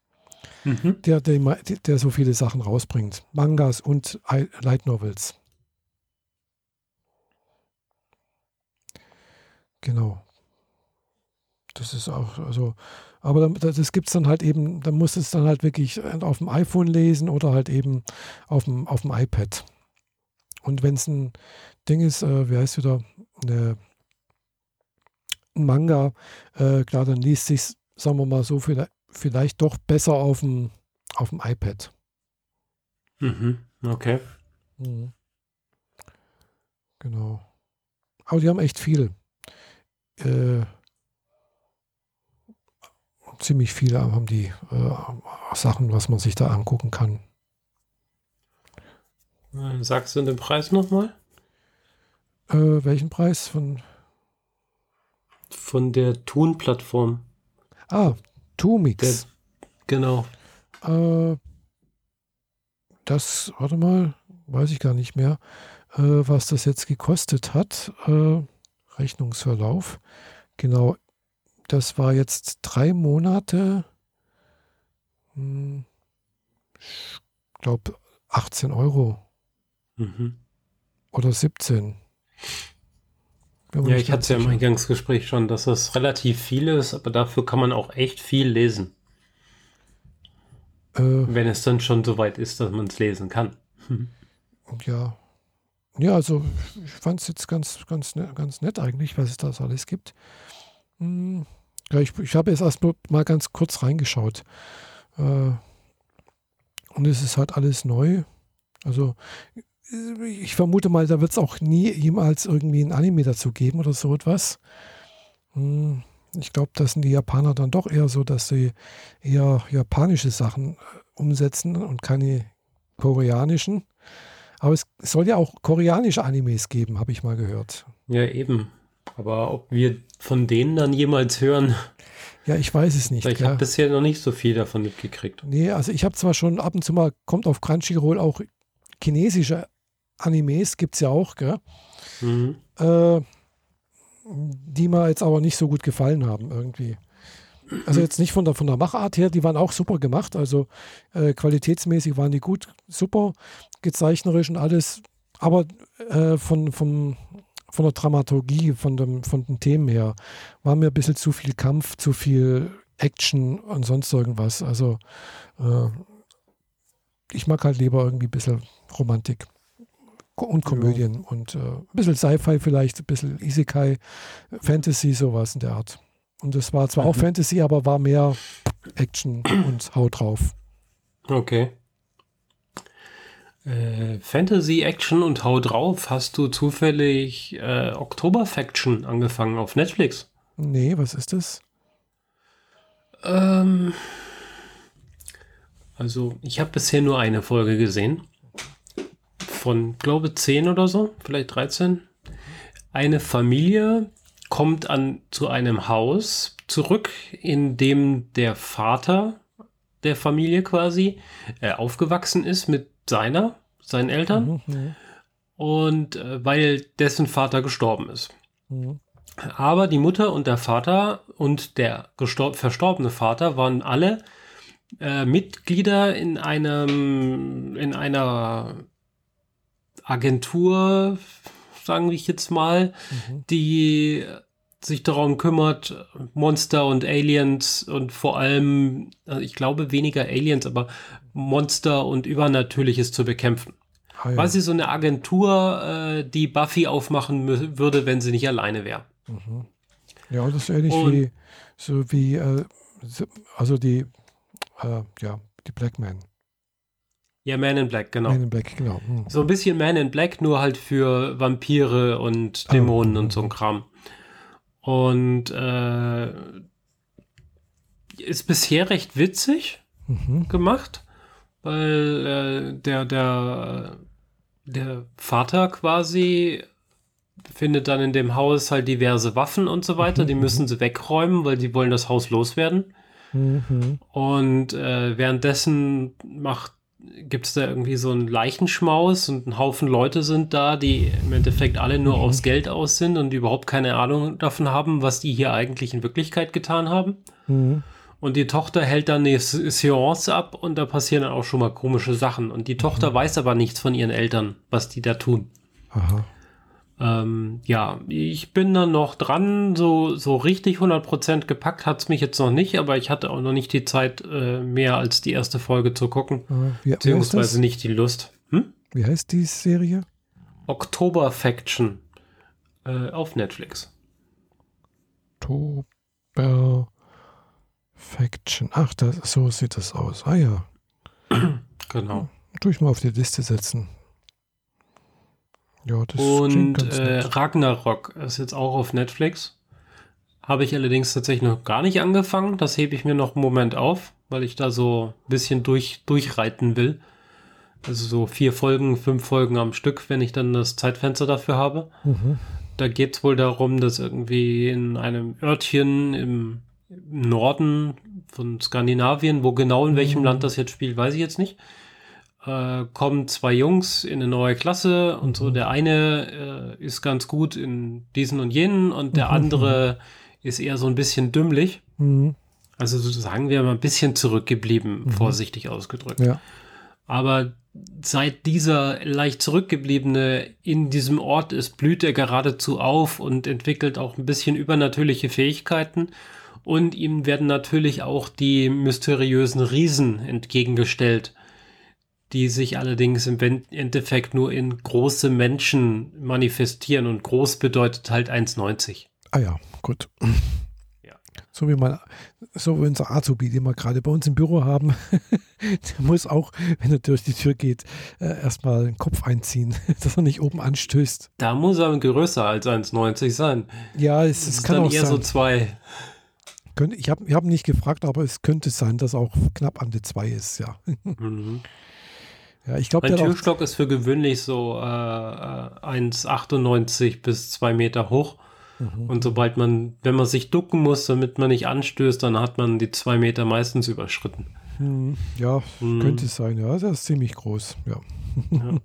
Mhm. der, der, der so viele Sachen rausbringt. Mangas und Light Novels. Genau. Das ist auch, also, aber das, das gibt es dann halt eben, da muss es dann halt wirklich auf dem iPhone lesen oder halt eben auf dem, auf dem iPad. Und wenn es ein Ding ist, äh, wie heißt wieder, eine, ein Manga, äh, klar, dann liest sich, sagen wir mal so, vielleicht, vielleicht doch besser auf dem, auf dem iPad. Mhm. Okay. Mhm. Genau. Aber die haben echt viel. Äh, ziemlich viele haben die äh, Sachen, was man sich da angucken kann. Äh, Sagst du den Preis nochmal? Äh, welchen Preis von? Von der Thun-Plattform. Ah, Der, Tumix. genau. Äh, das, warte mal, weiß ich gar nicht mehr, äh, was das jetzt gekostet hat. Äh, Rechnungsverlauf. Genau, das war jetzt drei Monate. Hm, ich glaube 18 Euro Mhm. oder 17. Ja, ich hatte es ja im. Eingangsgespräch schon, dass das relativ viel ist, aber dafür kann man auch echt viel lesen, Äh, wenn es dann schon so weit ist, dass man es lesen kann. Ja. Ja, also ich fand es jetzt ganz, ganz, ne, ganz nett eigentlich, was es da alles gibt. Hm, ja, ich, ich habe jetzt erst mal ganz kurz reingeschaut. Äh, und es ist halt alles neu. Also ich vermute mal, da wird es auch nie jemals irgendwie ein Anime dazu geben oder so etwas. Hm, ich glaube, das sind die Japaner dann doch eher so, dass sie eher japanische Sachen äh, umsetzen und keine koreanischen. Aber es soll ja auch koreanische Animes geben, habe ich mal gehört. Ja, eben. Aber ob wir von denen dann jemals hören, Ja, ich weiß es nicht. ich habe bisher noch nicht so viel davon mitgekriegt. Nee, also ich habe zwar schon ab und zu mal, kommt auf Crunchyroll auch chinesische Animes, gibt es ja auch, gell? Mhm. Äh, die mir jetzt aber nicht so gut gefallen haben irgendwie. Also jetzt nicht von der, von der Machart her, die waren auch super gemacht. Also äh, qualitätsmäßig waren die gut, super, gezeichnerisch und alles. Aber äh, von, von, von der Dramaturgie, von, dem, von den Themen her, war mir ein bisschen zu viel Kampf, zu viel Action und sonst irgendwas. Also äh, ich mag halt lieber irgendwie ein bisschen Romantik und Komödien ja. und äh, ein bisschen Sci-Fi vielleicht, ein bisschen Isekai, Fantasy, sowas in der Art. Und es war zwar mhm. auch Fantasy, aber war mehr Action und Haut drauf. Okay. Äh, Fantasy, Action und Haut drauf. Hast du zufällig äh, Oktober Faction angefangen auf Netflix? Nee, was ist das? Ähm, also, ich habe bisher nur eine Folge gesehen von, glaube 10 oder so, vielleicht 13. Eine Familie kommt an zu einem Haus zurück, in dem der Vater der Familie quasi äh, aufgewachsen ist mit seiner, seinen Eltern. Mhm, mhm. Und äh, weil dessen Vater gestorben ist. Mhm. Aber die Mutter und der Vater und der verstorbene Vater waren alle äh, Mitglieder in einem, in einer Agentur, sagen wir jetzt mal, mhm. die sich darum kümmert, Monster und Aliens und vor allem, also ich glaube weniger Aliens, aber Monster und Übernatürliches zu bekämpfen. Ah, ja. Quasi so eine Agentur, äh, die Buffy aufmachen würde, wenn sie nicht alleine wäre. Mhm. Ja, das ist ähnlich und, wie, so wie, äh, also die, äh, ja, die Black Man. Ja, Man in Black, genau. Man in Black, genau. Hm. So ein bisschen Man in Black, nur halt für Vampire und Dämonen oh. und so ein Kram. Und äh, ist bisher recht witzig mhm. gemacht, weil äh, der, der, der Vater quasi findet dann in dem Haus halt diverse Waffen und so weiter. Mhm. Die müssen sie wegräumen, weil die wollen das Haus loswerden. Mhm. Und äh, währenddessen macht gibt es da irgendwie so einen Leichenschmaus und ein Haufen Leute sind da, die im Endeffekt alle nur mhm. aufs Geld aus sind und überhaupt keine Ahnung davon haben, was die hier eigentlich in Wirklichkeit getan haben. Mhm. Und die Tochter hält dann eine Seance ab und da passieren dann auch schon mal komische Sachen. Und die Tochter mhm. weiß aber nichts von ihren Eltern, was die da tun. Aha. Ähm, ja, ich bin dann noch dran, so, so richtig 100% gepackt hat es mich jetzt noch nicht, aber ich hatte auch noch nicht die Zeit, äh, mehr als die erste Folge zu gucken, wie, beziehungsweise nicht die Lust. Hm? Wie heißt die Serie? Oktober Faction äh, auf Netflix. Oktober Faction. Ach, das, so sieht das aus. Ah ja. Genau. Durch mal auf die Liste setzen. Ja, das Und äh, Ragnarok ist jetzt auch auf Netflix. Habe ich allerdings tatsächlich noch gar nicht angefangen. Das hebe ich mir noch einen Moment auf, weil ich da so ein bisschen durch, durchreiten will. Also so vier Folgen, fünf Folgen am Stück, wenn ich dann das Zeitfenster dafür habe. Mhm. Da geht es wohl darum, dass irgendwie in einem Örtchen im, im Norden von Skandinavien, wo genau in welchem mhm. Land das jetzt spielt, weiß ich jetzt nicht, äh, kommen zwei Jungs in eine neue Klasse und so. Der eine äh, ist ganz gut in diesen und jenen und der mhm. andere ist eher so ein bisschen dümmlich. Mhm. Also sagen wir mal ein bisschen zurückgeblieben, mhm. vorsichtig ausgedrückt. Ja. Aber seit dieser leicht zurückgebliebene in diesem Ort ist, blüht er geradezu auf und entwickelt auch ein bisschen übernatürliche Fähigkeiten. Und ihm werden natürlich auch die mysteriösen Riesen entgegengestellt die sich allerdings im Endeffekt nur in große Menschen manifestieren und groß bedeutet halt 1,90. Ah ja, gut. Ja. So wie man, so wie unser Azubi, den wir gerade bei uns im Büro haben, [LAUGHS] der muss auch, wenn er durch die Tür geht, äh, erstmal den Kopf einziehen, [LAUGHS] dass er nicht oben anstößt. Da muss er größer als 1,90 sein. Ja, es, es kann auch eher sein. so zwei. Ich habe ich hab nicht gefragt, aber es könnte sein, dass auch knapp an der 2 ist, ja. [LAUGHS] Mhm. Ja, ich glaube, Ein Türstock ist für gewöhnlich so äh, 1,98 äh, bis 2 Meter hoch. Mhm. Und sobald man, wenn man sich ducken muss, damit man nicht anstößt, dann hat man die 2 Meter meistens überschritten. Mhm. Ja, mhm. könnte es sein. Ja, das ist ziemlich groß. Ja. ja.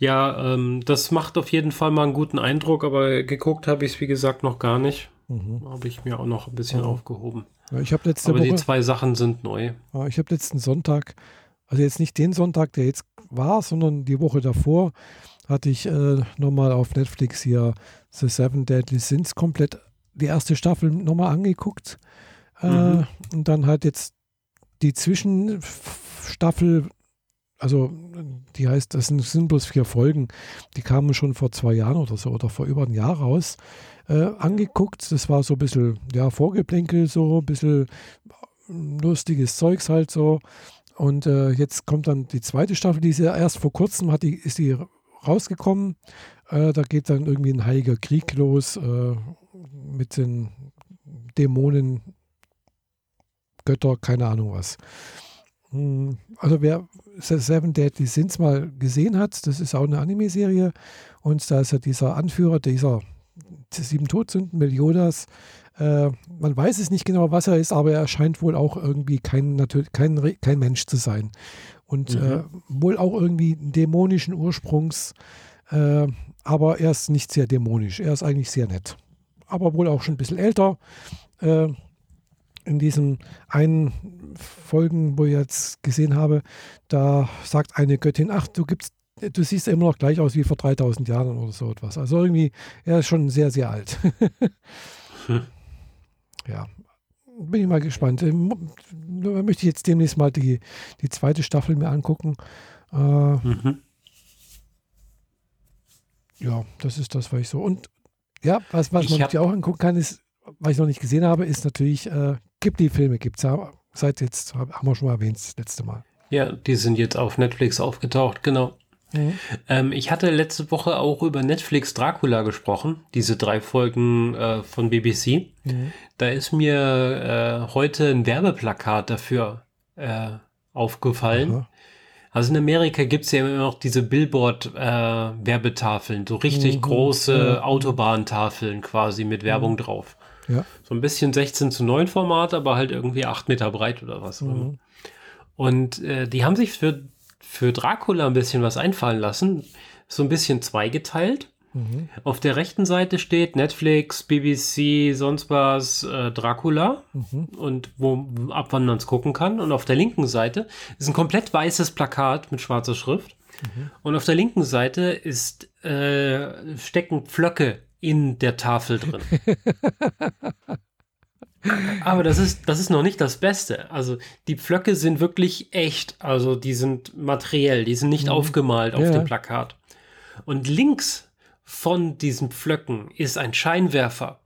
Ja, ähm, das macht auf jeden Fall mal einen guten Eindruck, aber geguckt habe ich es, wie gesagt, noch gar nicht. Mhm. Habe ich mir auch noch ein bisschen oh. aufgehoben. Ja, ich habe letzte Aber Woche, die zwei Sachen sind neu. Ja, ich habe letzten Sonntag, also jetzt nicht den Sonntag, der jetzt war, sondern die Woche davor, hatte ich äh, nochmal auf Netflix hier The Seven Deadly Sins komplett die erste Staffel nochmal angeguckt. Äh, mhm. und dann halt jetzt die Zwischenstaffel, also die heißt, das sind, sind bloß vier Folgen, die kamen schon vor zwei Jahren oder so oder vor über ein Jahr raus, äh, angeguckt. Das war so ein bisschen, ja, Vorgeplänkel, so ein bisschen lustiges Zeugs halt so. Und äh, jetzt kommt dann die zweite Staffel, die ist ja erst vor kurzem, hat die, ist die rausgekommen. Äh, da geht dann irgendwie ein heiliger Krieg los äh, mit den Dämonen, Götter, keine Ahnung was. Hm, also wer Seven Deadly Sins mal gesehen hat, das ist auch eine Anime-Serie und da ist ja dieser Anführer dieser sieben Todsünden, Meliodas, äh, man weiß es nicht genau, was er ist, aber er scheint wohl auch irgendwie kein, kein, kein Mensch zu sein. Und mhm. äh, wohl auch irgendwie dämonischen Ursprungs, äh, aber er ist nicht sehr dämonisch. Er ist eigentlich sehr nett. Aber wohl auch schon ein bisschen älter. Äh, in diesen einen Folgen, wo ich jetzt gesehen habe, da sagt eine Göttin, ach, du gibst, du siehst immer noch gleich aus wie vor 3000 Jahren oder so etwas. Also irgendwie, er ist schon sehr, sehr alt. hm. [LAUGHS] [LAUGHS] Ja, bin ich mal gespannt. Ähm, da möchte ich jetzt demnächst mal die, die zweite Staffel mir angucken. Äh, mhm. Ja, das ist das, was ich so. Und ja, was, was man sich auch angucken kann, ist, was ich noch nicht gesehen habe, ist natürlich, äh, Ghibli-Filme gibt es ja. Seit jetzt, haben wir schon mal erwähnt, das letzte Mal. Ja, die sind jetzt auf Netflix aufgetaucht, genau. Mhm. Ähm, ich hatte letzte Woche auch über Netflix Dracula gesprochen, diese drei Folgen äh, von BBC. Mhm. Da ist mir äh, heute ein Werbeplakat dafür äh, aufgefallen. Aha. Also in Amerika gibt es ja immer noch diese Billboard-Werbetafeln, so richtig mhm. große ja. Autobahntafeln quasi mit Werbung mhm. drauf. Ja. So ein bisschen 16 zu 9 Format, aber halt irgendwie 8 Meter breit oder was. Mhm. Und äh, die haben sich für für Dracula ein bisschen was einfallen lassen. So ein bisschen zweigeteilt. Mhm. Auf der rechten Seite steht Netflix, BBC, sonst was, äh, Dracula mhm. und wo, ab wann man es gucken kann. Und auf der linken Seite ist ein komplett weißes Plakat mit schwarzer Schrift. Mhm. Und auf der linken Seite ist, äh, stecken Pflöcke in der Tafel drin. [LAUGHS] Aber das ist, das ist noch nicht das Beste. Also die Pflöcke sind wirklich echt. Also die sind materiell, die sind nicht mhm. aufgemalt auf ja. dem Plakat. Und links von diesen Pflöcken ist ein Scheinwerfer.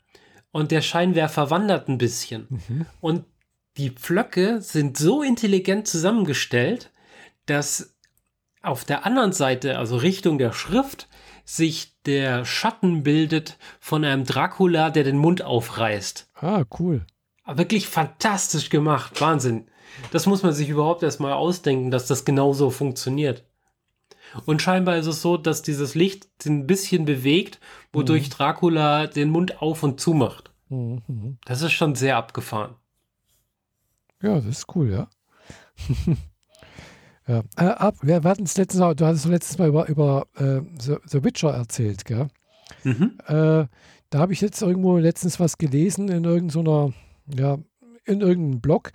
Und der Scheinwerfer wandert ein bisschen. Mhm. Und die Pflöcke sind so intelligent zusammengestellt, dass auf der anderen Seite, also Richtung der Schrift, sich der Schatten bildet von einem Dracula, der den Mund aufreißt. Ah, cool. Wirklich fantastisch gemacht. Wahnsinn. Das muss man sich überhaupt erstmal ausdenken, dass das genauso funktioniert. Und scheinbar ist es so, dass dieses Licht ein bisschen bewegt, wodurch mhm. Dracula den Mund auf und zu macht. Mhm. Das ist schon sehr abgefahren. Ja, das ist cool, ja. [LAUGHS] ja. Äh, ab, wir hatten es letztes Mal, du hattest letztes Mal über, über äh, The, The, Witcher erzählt, gell? Mhm. Äh, da habe ich jetzt irgendwo letztens was gelesen in irgendeiner ja, in irgendeinem Blog,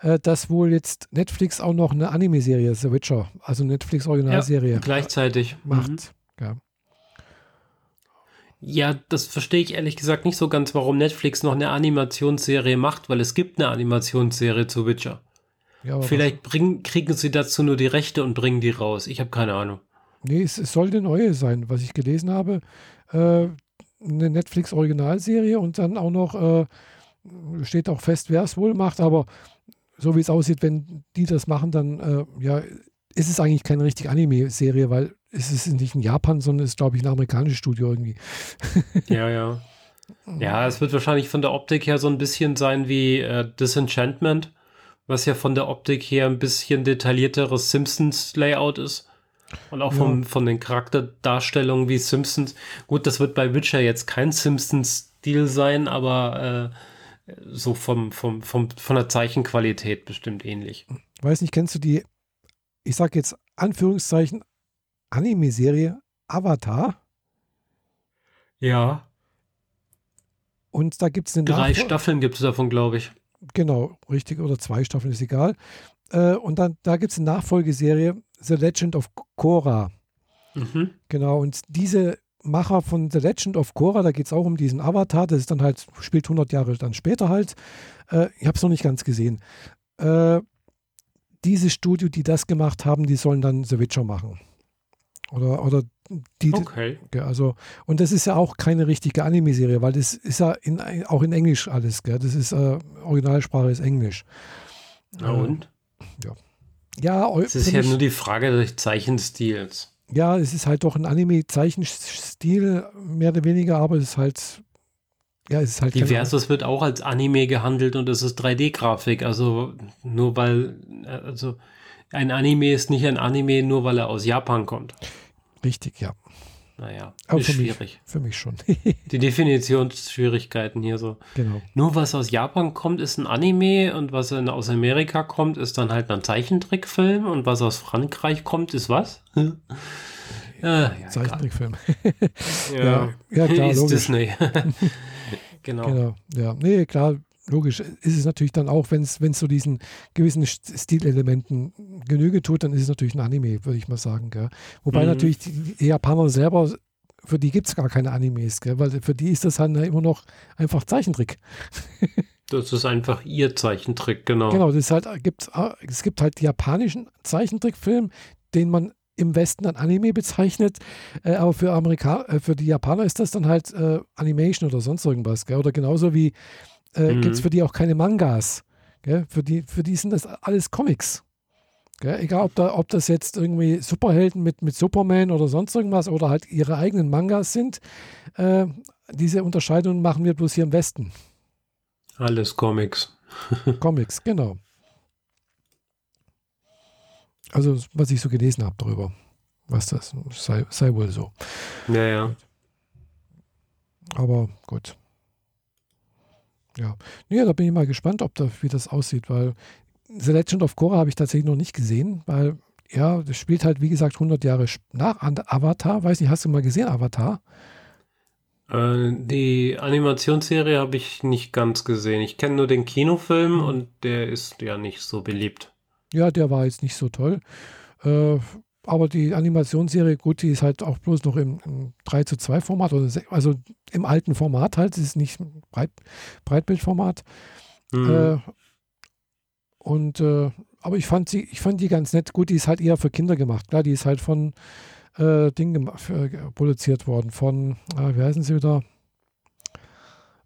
äh, dass wohl jetzt Netflix auch noch eine Anime-Serie, The Witcher, also Netflix-Originalserie, ja, gleichzeitig macht. Mhm. Ja. Ja, das verstehe ich ehrlich gesagt nicht so ganz, warum Netflix noch eine Animationsserie macht, weil es gibt eine Animationsserie zu Witcher. Ja, Vielleicht bring, kriegen sie dazu nur die Rechte und bringen die raus. Ich habe keine Ahnung. Nee, es, es, soll eine neue sein, was ich gelesen habe. Äh, eine Netflix-Originalserie und dann auch noch äh, steht auch fest, wer es wohl macht, aber so wie es aussieht, wenn die das machen, dann äh, ja, ist es eigentlich keine richtige Anime-Serie, weil es ist nicht in Japan, sondern es ist, glaube ich, ein amerikanisches Studio irgendwie. [LAUGHS] ja, ja. Ja, es wird wahrscheinlich von der Optik her so ein bisschen sein wie äh, Disenchantment, was ja von der Optik her ein bisschen detaillierteres Simpsons-Layout ist. Und auch vom, ja. von den Charakterdarstellungen wie Simpsons. Gut, das wird bei Witcher jetzt kein Simpsons-Stil sein, aber äh, so vom, vom, vom, von der Zeichenqualität bestimmt ähnlich. Weiß nicht, kennst du die, ich sag jetzt Anführungszeichen, Anime-Serie Avatar? Ja. Und da gibt es eine Drei Nachfol Staffeln gibt es davon, glaube ich. Genau, richtig. Oder zwei Staffeln, ist egal. Äh, und dann, da gibt es eine Nachfolgeserie, The Legend of Korra. Mhm. Genau, und diese Macher von The Legend of Korra, da geht es auch um diesen Avatar, das ist dann halt, spielt 100 Jahre dann später halt. Äh, ich habe es noch nicht ganz gesehen. Äh, dieses Studio, die das gemacht haben, die sollen dann The Witcher machen. Oder, oder die, Okay. ja, also, und das ist ja auch keine richtige Anime-Serie, weil das ist ja in, auch in Englisch alles, gell? Das ist, äh, Originalsprache ist Englisch. Na Äh, und? Ja, eu- Es ist ja mich- nur die Frage des Zeichenstils. ja, es ist halt doch ein Anime-Zeichenstil, mehr oder weniger, aber es ist halt, ja, es ist halt Diverses wird auch als Anime gehandelt und es ist 3D-Grafik. Also nur weil, äh, also ein Anime ist nicht ein Anime, nur weil er aus Japan kommt. Richtig, ja. Naja, Aber ist für mich, schwierig. für mich schon. [LAUGHS] Die Definitionsschwierigkeiten hier so. genau. Nur was aus Japan kommt, ist ein Anime und was in, aus Amerika kommt, ist dann halt ein Zeichentrickfilm und was aus Frankreich kommt, ist was? äh, [LAUGHS] ja. Zeichentrickfilm. [LAUGHS] ja. Ja, ja, klar, ist logisch. Disney. genau. Genau, ja. Nee, klar, logisch ist es natürlich dann auch, wenn es so diesen gewissen St- Stilelementen Genüge tut, dann ist es natürlich ein Anime, würde ich mal sagen. Gell? Wobei Mhm. natürlich die, die Japaner selber, für die gibt es gar keine Animes, gell? weil für die ist das halt immer noch einfach Zeichentrick. [LAUGHS] Das ist einfach ihr Zeichentrick, genau. Genau, das halt, gibt, es gibt halt japanischen Zeichentrickfilm, den man im Westen dann Anime bezeichnet, äh, aber für, Amerika äh, für die Japaner ist das dann halt äh, Animation oder sonst irgendwas. Gell? Oder genauso wie äh, Mhm. gibt es für die auch keine Mangas. Gell? Für, die, für die sind das alles Comics. Gell? Egal, ob, da, ob das jetzt irgendwie Superhelden mit, mit Superman oder sonst irgendwas oder halt ihre eigenen Mangas sind. Äh, diese Unterscheidung machen wir bloß hier im Westen. Alles Comics. [LAUGHS] Comics, genau. Also, was ich so gelesen habe darüber. Was das sei, sei wohl so. Ja, ja. Aber gut. Ja. Nee, da bin ich mal gespannt, ob da, wie das aussieht, weil The Legend of Korra habe ich tatsächlich noch nicht gesehen, weil ja, das spielt halt, wie gesagt, 100 Jahre nach Avatar. Weiß nicht, hast du mal gesehen, Avatar? Äh, die Animationsserie habe ich nicht ganz gesehen. Ich kenne nur den Kinofilm Mhm. und der ist ja nicht so beliebt. Ja, der war jetzt nicht so toll. Äh, aber die Animationsserie, gut, die ist halt auch bloß noch im, im 3 zu 2 Format, oder also im alten Format halt, es ist nicht Breit, Breitbildformat. Mhm. Äh, und äh, aber ich fand sie, ich fand die ganz nett. Gut, die ist halt eher für Kinder gemacht. Klar, die ist halt von äh, Ding für, äh, produziert worden. Von, äh, wie heißen sie wieder?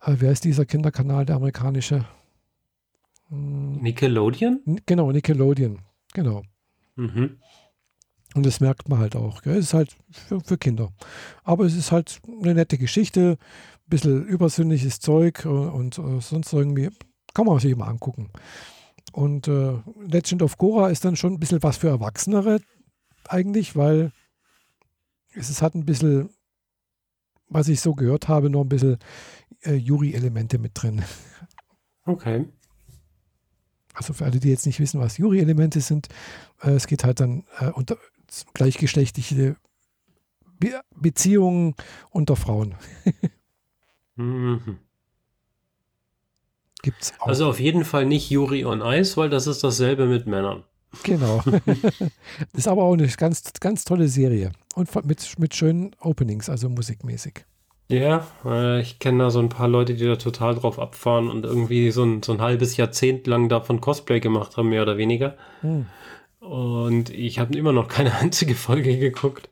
Äh, wie heißt dieser Kinderkanal, der amerikanische? Hm, Nickelodeon? Genau, Nickelodeon. Genau. Mhm. Und das merkt man halt auch. Gell? Es ist halt für, für Kinder. Aber es ist halt eine nette Geschichte, ein bisschen übersinnliches Zeug und, und äh, sonst irgendwie. Kann man sich mal angucken. Und äh, Legend of Korra ist dann schon ein bisschen was für Erwachsenere eigentlich, weil es ist halt ein bisschen, was ich so gehört habe, noch ein bisschen äh, Yuri-Elemente mit drin. Okay. Also für alle, die jetzt nicht wissen, was Yuri-Elemente sind, äh, es geht halt dann äh, unter gleichgeschlechtliche Be Beziehungen unter Frauen. [LAUGHS] Mhm. Gibt es auch. Also auf jeden Fall nicht Yuri on Ice, weil das ist dasselbe mit Männern. genau. [LAUGHS] ist aber auch eine ganz, ganz tolle Serie. Und mit, mit schönen Openings, also musikmäßig. Ja, äh, ich kenne da so ein paar Leute, die da total drauf abfahren und irgendwie so ein, so ein halbes Jahrzehnt lang davon Cosplay gemacht haben, mehr oder weniger. Hm. Und ich habe immer noch keine [LAUGHS] einzige Folge geguckt.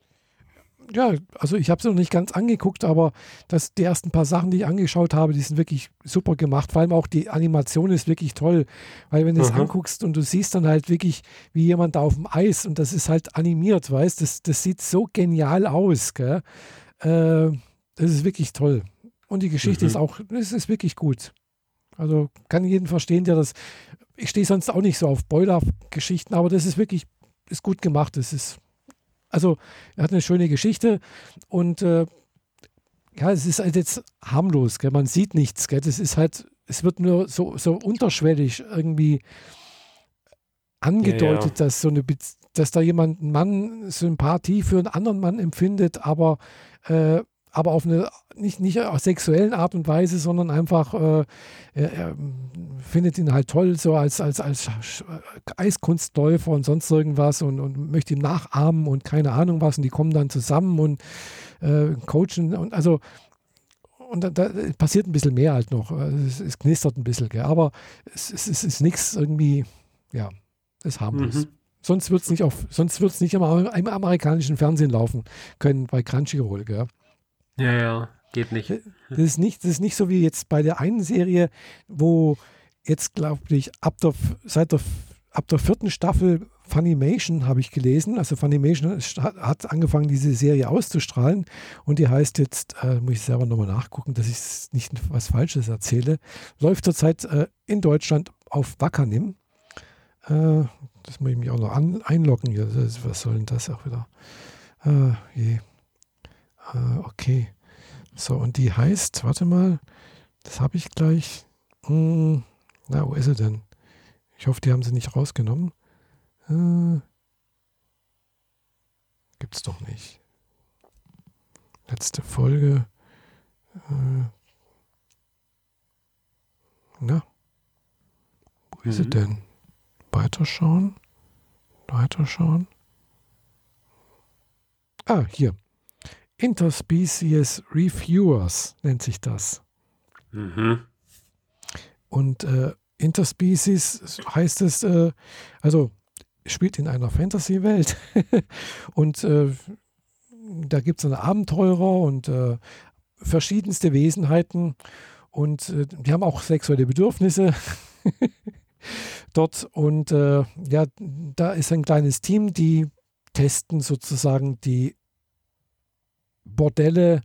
Ja, also ich habe es noch nicht ganz angeguckt, aber das, die ersten paar Sachen, die ich angeschaut habe, die sind wirklich super gemacht. Vor allem auch die Animation ist wirklich toll, weil wenn du es anguckst und du siehst dann halt wirklich, wie jemand da auf dem Eis und das ist halt animiert, weißt das, das sieht so genial aus, gell? Äh, das ist wirklich toll. Und die Geschichte Mhm. ist auch, es ist wirklich gut. Also kann jeden verstehen, der das. Ich stehe sonst auch nicht so auf Boiler-Geschichten, aber das ist wirklich, ist gut gemacht. Das ist, also er hat eine schöne Geschichte und äh, ja, es ist halt jetzt harmlos, gell? man sieht nichts, gell? das ist halt, es wird nur so, so unterschwellig irgendwie angedeutet, Ja, dass so eine, Bez- dass da jemand, ein Mann Sympathie für einen anderen Mann empfindet, aber äh, aber auf eine nicht, nicht aus sexuellen Art und Weise, sondern einfach äh, er, findet ihn halt toll, so als, als, als Eiskunstläufer und sonst irgendwas und, und möchte ihm nachahmen und keine Ahnung was. Und die kommen dann zusammen und äh, coachen und also und da, da, passiert ein bisschen mehr halt noch. Es, es knistert ein bisschen, gell? aber es, es, es ist nichts irgendwie, ja, ist harmlos. Mhm. Sonst wird es nicht, auf, sonst wird's nicht im, im, amerikanischen Fernsehen laufen können bei Crunchyroll. Gell? Ja, ja, geht nicht. Das ist nicht. das ist nicht so wie jetzt bei der einen Serie, wo jetzt, glaube ich, ab der, seit der, ab der vierten Staffel Funimation habe ich gelesen. Also Funimation hat angefangen, diese Serie auszustrahlen und die heißt jetzt, äh, muss ich selber nochmal nachgucken, dass ich nicht was Falsches erzähle, läuft zurzeit äh, in Deutschland auf Wakanim. Äh, das muss ich mich auch noch an, einloggen hier. Das, was soll denn das auch wieder? Äh, je. Äh, okay. So, und die heißt, warte mal, das habe ich gleich. Hm, na, wo ist sie denn? Ich hoffe, die haben sie nicht rausgenommen. Äh, gibt's doch nicht. Letzte Folge. Äh, na, wo mhm. ist sie mhm. denn? Weiterschauen. Weiterschauen. Ah, hier. Interspecies Reviewers nennt sich das. Mhm. Und äh, Interspecies heißt es, äh, also spielt in einer Fantasy-Welt [LAUGHS] und äh, da gibt es eine Abenteurer und äh, verschiedenste Wesenheiten und äh, die haben auch sexuelle Bedürfnisse [LAUGHS] dort und äh, ja, da ist ein kleines Team, die testen sozusagen die Bordelle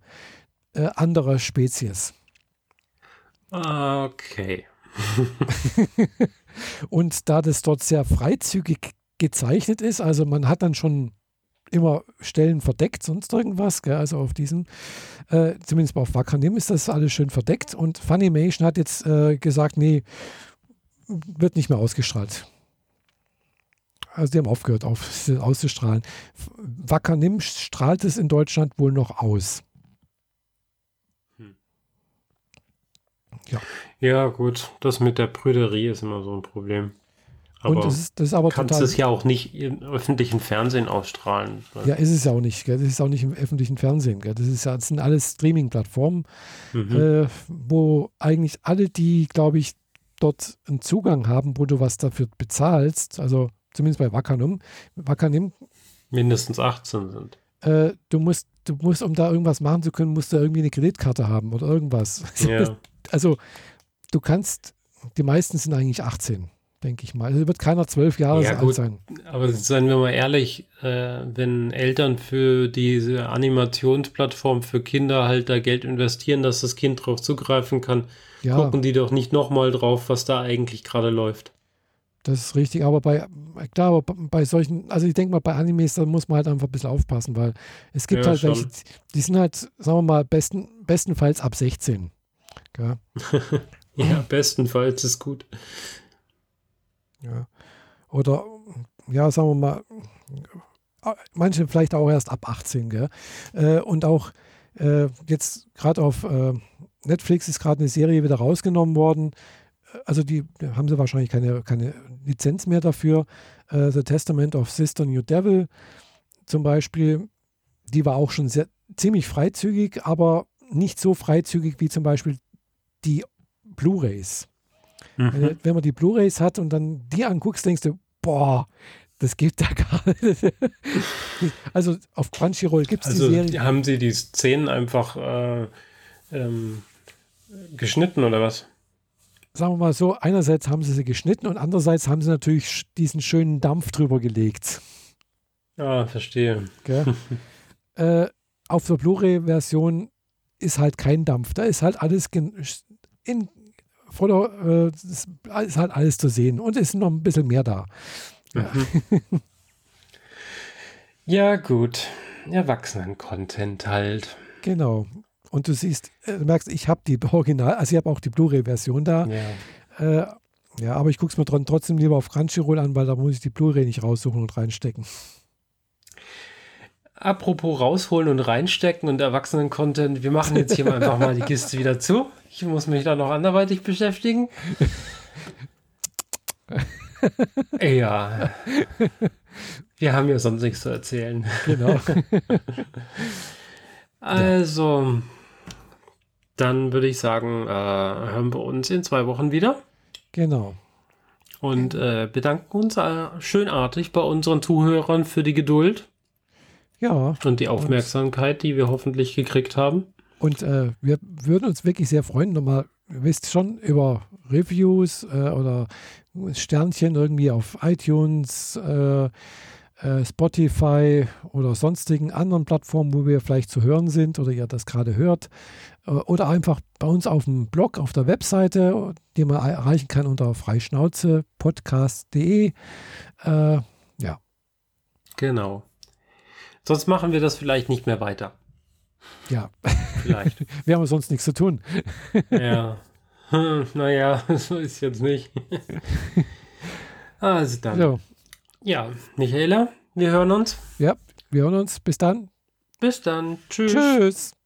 äh, anderer Spezies. Okay. [LAUGHS] und da das dort sehr freizügig gezeichnet ist, also man hat dann schon immer Stellen verdeckt, sonst irgendwas, gell? also auf diesem, äh, zumindest auf Wakanim ist das alles schön verdeckt und Funimation hat jetzt äh, gesagt, nee, wird nicht mehr ausgestrahlt. Also die haben aufgehört auf, [LAUGHS] auszustrahlen. Wakanim strahlt es in Deutschland wohl noch aus. Hm. Ja. ja, gut, das mit der Brüderie ist immer so ein Problem. Aber und das ist, das ist aber kannst es ja auch nicht im öffentlichen Fernsehen ausstrahlen. Ja, ist es ja auch nicht. Gell? Das ist auch nicht im öffentlichen Fernsehen. Gell? Das, ist ja, das sind alles Streaming-Plattformen, mhm. äh, wo eigentlich alle, die, glaube ich, dort einen Zugang haben, wo du was dafür bezahlst, also zumindest bei Wackernim, Wackernim mindestens 18 sind. Äh, du musst, du musst, um da irgendwas machen zu können, musst du irgendwie eine Kreditkarte haben oder irgendwas. [LAUGHS] Ja. Also du kannst, die meisten sind eigentlich 18 denke ich mal. Also wird keiner zwölf Jahre ja, alt sein. Aber seien wir mal ehrlich, äh, wenn Eltern für diese Animationsplattform für Kinder halt da Geld investieren, dass das Kind drauf zugreifen kann, ja. gucken die doch nicht nochmal drauf, was da eigentlich gerade läuft. Das ist richtig, aber bei, klar, aber bei solchen, also ich denke mal, bei Animes, da muss man halt einfach ein bisschen aufpassen, weil es gibt ja, halt schon. welche, die sind halt, sagen wir mal, besten, bestenfalls ab 16. [LAUGHS] ja, bestenfalls ist gut. Ja. Oder, ja, sagen wir mal, manche vielleicht auch erst ab 18. Gell? Äh, und auch äh, jetzt gerade auf äh, Netflix ist gerade eine Serie wieder rausgenommen worden. Also die haben sie wahrscheinlich keine, keine Lizenz mehr dafür. Äh, The Testament of Sister New Devil zum Beispiel, die war auch schon sehr, ziemlich freizügig, aber nicht so freizügig wie zum Beispiel die Blu-rays. Mhm. Wenn man die Blu-rays hat und dann die anguckst, denkst du, boah, das gibt da [LAUGHS] gar nicht. also auf Crunchyroll gibt es also die Serie. Haben sie die Szenen einfach äh, ähm, geschnitten oder was? Sagen wir mal so, einerseits haben sie sie geschnitten und andererseits haben sie natürlich diesen schönen Dampf drüber gelegt. Ah, verstehe. [LAUGHS] äh, auf der Blu-ray-Version ist halt kein Dampf. Da ist halt alles in voller, äh, ist halt alles zu sehen und ist noch ein bisschen mehr da. Ja, mhm. [LAUGHS] ja gut. Erwachsenen-Content halt. Genau. Und du siehst, äh, du merkst, ich habe die Original, also ich habe auch die Blu-ray-Version da. Ja. Äh, ja, aber ich gucke es mir trotzdem lieber auf Crunchyroll an, weil da muss ich die Blu-ray nicht raussuchen und reinstecken. Apropos rausholen und reinstecken und Erwachsenen-Content, wir machen jetzt hier [LAUGHS] einfach mal die Kiste wieder zu. Ich muss mich da noch anderweitig beschäftigen. [LAUGHS] ja. Wir haben ja sonst nichts zu erzählen. Genau. [LAUGHS] also, dann würde ich sagen, äh, hören wir uns in zwei Wochen wieder. Genau. Und äh, bedanken uns äh, schönartig bei unseren Zuhörern für die Geduld. Ja. Und die Aufmerksamkeit, und, die wir hoffentlich gekriegt haben. Und äh, wir würden uns wirklich sehr freuen, nochmal, ihr wisst schon, über Reviews äh, oder Sternchen irgendwie auf iTunes, äh, Spotify oder sonstigen anderen Plattformen, wo wir vielleicht zu hören sind oder ihr das gerade hört. Äh, oder einfach bei uns auf dem Blog, auf der Webseite, die man erreichen kann unter freischnauzepodcast.de. Äh, ja. Genau. Sonst machen wir das vielleicht nicht mehr weiter. Ja. Vielleicht. [LAUGHS] wir haben sonst nichts zu tun. [LAUGHS] ja. Hm, naja, [LAUGHS] so ist jetzt nicht. also dann. So. Ja, Michaela, wir hören uns. Ja, wir hören uns. Bis dann. Bis dann. Tschüss. Tschüss.